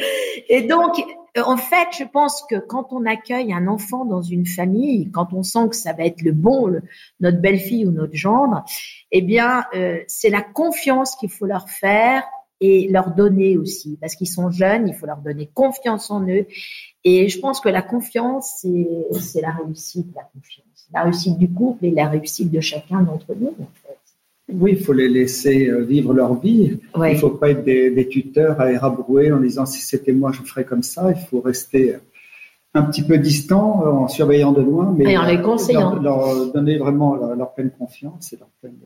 Et donc, en fait, je pense que quand on accueille un enfant dans une famille, quand on sent que ça va être le bon, notre belle-fille ou notre gendre, eh bien, euh, c'est la confiance qu'il faut leur faire et leur donner aussi, parce qu'ils sont jeunes, il faut leur donner confiance en eux. Et je pense que la confiance, c'est la réussite, la confiance. La réussite du couple et la réussite de chacun d'entre nous, en fait. Oui, il faut les laisser euh, vivre leur vie. Il ne faut pas être des, tuteurs à érabrouer en disant si c'était moi, je ferais comme ça. Il faut rester un petit peu distant euh, en surveillant de loin, mais en les conseillant. Leur, donner vraiment leur, pleine confiance et leur pleine,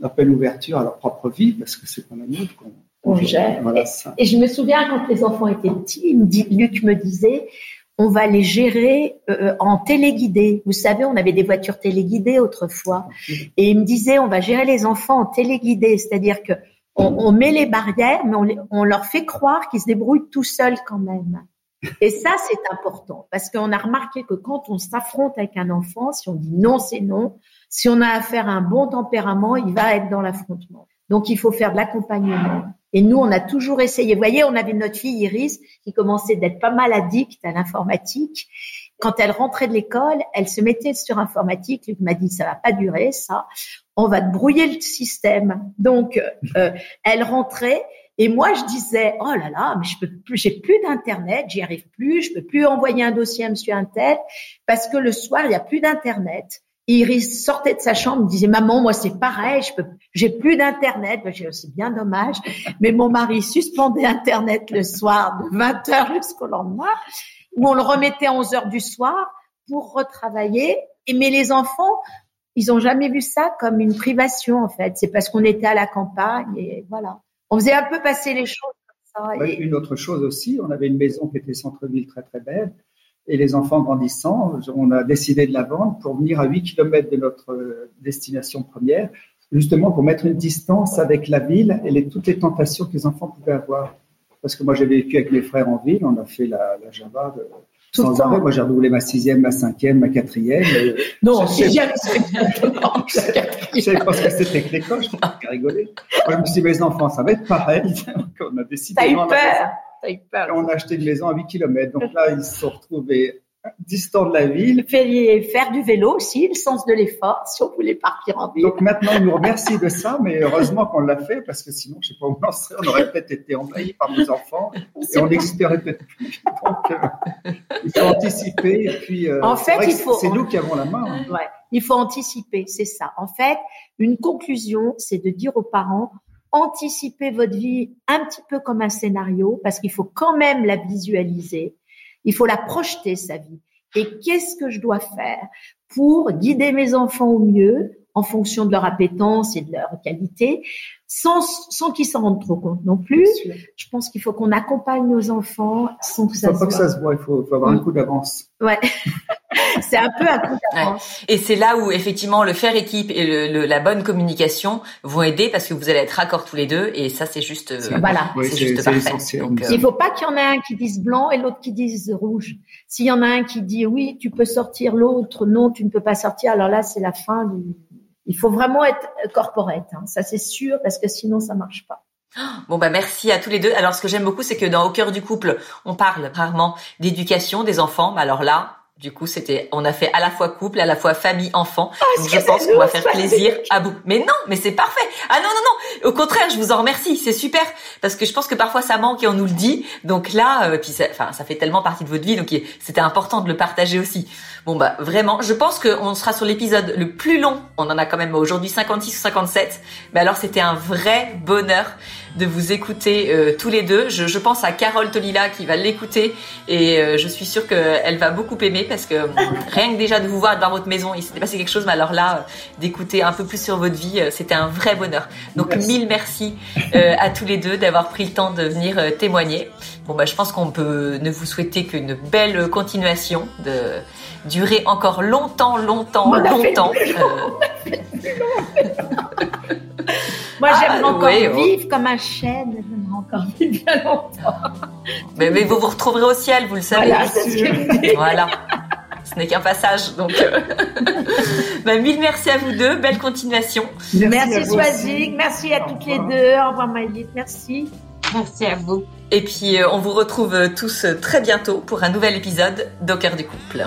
leur pleine ouverture à leur propre vie, parce que c'est pas la nôtre qu'on et, je me souviens quand les enfants étaient petits, Luc me disait, on va les gérer euh, en téléguidé. Vous savez, on avait des voitures téléguidées autrefois. Et il me disait, on va gérer les enfants en téléguidé, c'est-à-dire que on, met les barrières, mais on, on leur fait croire qu'ils se débrouillent tout seuls quand même. Et ça, c'est important parce qu'on a remarqué que quand on s'affronte avec un enfant, si on dit non, c'est non. Si on a affaire à un bon tempérament, il va être dans l'affrontement. Donc, il faut faire de l'accompagnement. Et nous, on a toujours essayé. Vous voyez, on avait notre fille Iris qui commençait d'être pas mal addict à l'informatique. Quand elle rentrait de l'école, elle se mettait sur informatique. Luc m'a dit, ça va pas durer, ça. On va te brouiller le système. Donc, euh, elle rentrait. Et moi, je disais, oh là là, mais je peux plus, j'ai plus d'internet, j'y arrive plus, je peux plus envoyer un dossier à Monsieur Intel parce que le soir, il y a plus d'internet. Iris sortait de sa chambre, me disait maman, moi c'est pareil, je peux, j'ai plus d'internet. J'ai aussi bien dommage, mais mon mari suspendait internet le soir de 20 h jusqu'au lendemain, où on le remettait à 11 h du soir pour retravailler. Et mais les enfants, ils ont jamais vu ça comme une privation en fait. C'est parce qu'on était à la campagne et voilà. On faisait un peu passer les choses comme ça. Une autre chose aussi, on avait une maison qui était centre-ville très très belle et les enfants grandissant, on a décidé de la vendre pour venir à 8 km de notre euh, destination première, justement pour mettre une distance avec la ville et les, toutes les tentations que les enfants pouvaient avoir. Parce que moi, j'ai vécu avec mes frères en ville, on a fait la, la Java Tout le sans arrêt. Moi, j'ai redoublé ma sixième, ma cinquième, ma quatrième. euh, Non, sixième, Je savais pas ce que c'était que l'école, je pas rigoler. Moi, je me suis dit, mes enfants, ça va être pareil. Donc, on a décidé. T'as eu peur. On a acheté une maison à 8 km. Donc là, ils se sont retrouvés distants de la ville. Il fallait faire du vélo aussi, le sens de l'effort, si on voulait partir en ville. Donc maintenant, ils nous remercient de ça, mais heureusement qu'on l'a fait parce que sinon, je sais pas où on en serait. On aurait peut-être été envahis par nos enfants et on n'existerait peut-être plus. Donc, euh, il faut anticiper. Et puis, euh, En c'est fait, C'est nous qui avons la main. hein. Ouais, il faut anticiper, c'est ça. En fait, une conclusion, c'est de dire aux parents, anticipez votre vie un petit peu comme un scénario, parce qu'il faut quand même la visualiser, il faut la projeter, sa vie. Et qu'est-ce que je dois faire pour guider mes enfants au mieux, en fonction de leur appétence et de leur qualité, sans, sans qu'ils s'en rendent trop compte non plus? Je pense qu'il faut qu'on accompagne nos enfants sans que Il ça faut se pas que voit. ça se voit. Il faut, faut avoir un Mm. coup d'avance. Ouais. c'est un peu un coup d'avance. Et c'est là où effectivement le faire équipe et le, le- la bonne communication vont aider parce que vous allez être raccord tous les deux et ça c'est juste euh, Voilà. C'est juste parfait. Donc, euh, Il faut pas qu'il y en ait un qui dise blanc et l'autre qui dise rouge. S'il y en a un qui dit oui, tu peux sortir, l'autre non, tu ne peux pas sortir, alors là, c'est la fin du... Il faut vraiment être corporate, hein. ça c'est sûr, parce que sinon ça marche pas. Bon bah merci à tous les deux. Alors ce que j'aime beaucoup c'est que dans Au cœur du couple, on parle rarement d'éducation des enfants. Mais alors là, du coup, c'était on a fait à la fois couple, à la fois famille, enfant. Donc je pense qu'on va faire plaisir à vous. Mais non, mais c'est parfait. Ah non non non. Au contraire, je vous en remercie. C'est super parce que je pense que parfois ça manque et on nous le dit. Donc là, euh, puis ça, enfin ça fait tellement partie de votre vie, donc c'était important de le partager aussi. Bon bah vraiment, je pense qu'on sera sur l'épisode le plus long. On en a quand même aujourd'hui 56 ou 57. Mais alors c'était un vrai bonheur de vous écouter euh, tous les deux. Je, je pense à Carole Tolila qui va l'écouter et euh, je suis sûre qu'elle va beaucoup aimer parce que rien que déjà de vous voir dans votre maison, il s'était passé quelque chose. Mais alors là, euh, d'écouter un peu plus sur votre vie, euh, c'était un vrai bonheur. Donc Merci. mille merci euh, à tous les deux d'avoir pris le temps de venir témoigner. Bon bah je pense qu'on peut ne vous souhaiter qu'une belle continuation de durer encore longtemps, longtemps, longtemps. Moi, Ah, j'aimerais encore oh. vivre comme un chêne, j'aimerais encore vivre bien longtemps. mais, mais vous vous retrouverez au ciel, vous le savez. Voilà, c'est ce que je dis. Voilà. Ce n'est qu'un passage, donc. euh, bah, mille merci à vous deux, belle continuation. Merci Swazik, merci à toutes les revoir. deux. Au revoir Maïlite, merci. Merci à vous. Et puis euh, on vous retrouve euh, tous très bientôt pour un nouvel épisode d'Au cœur du couple.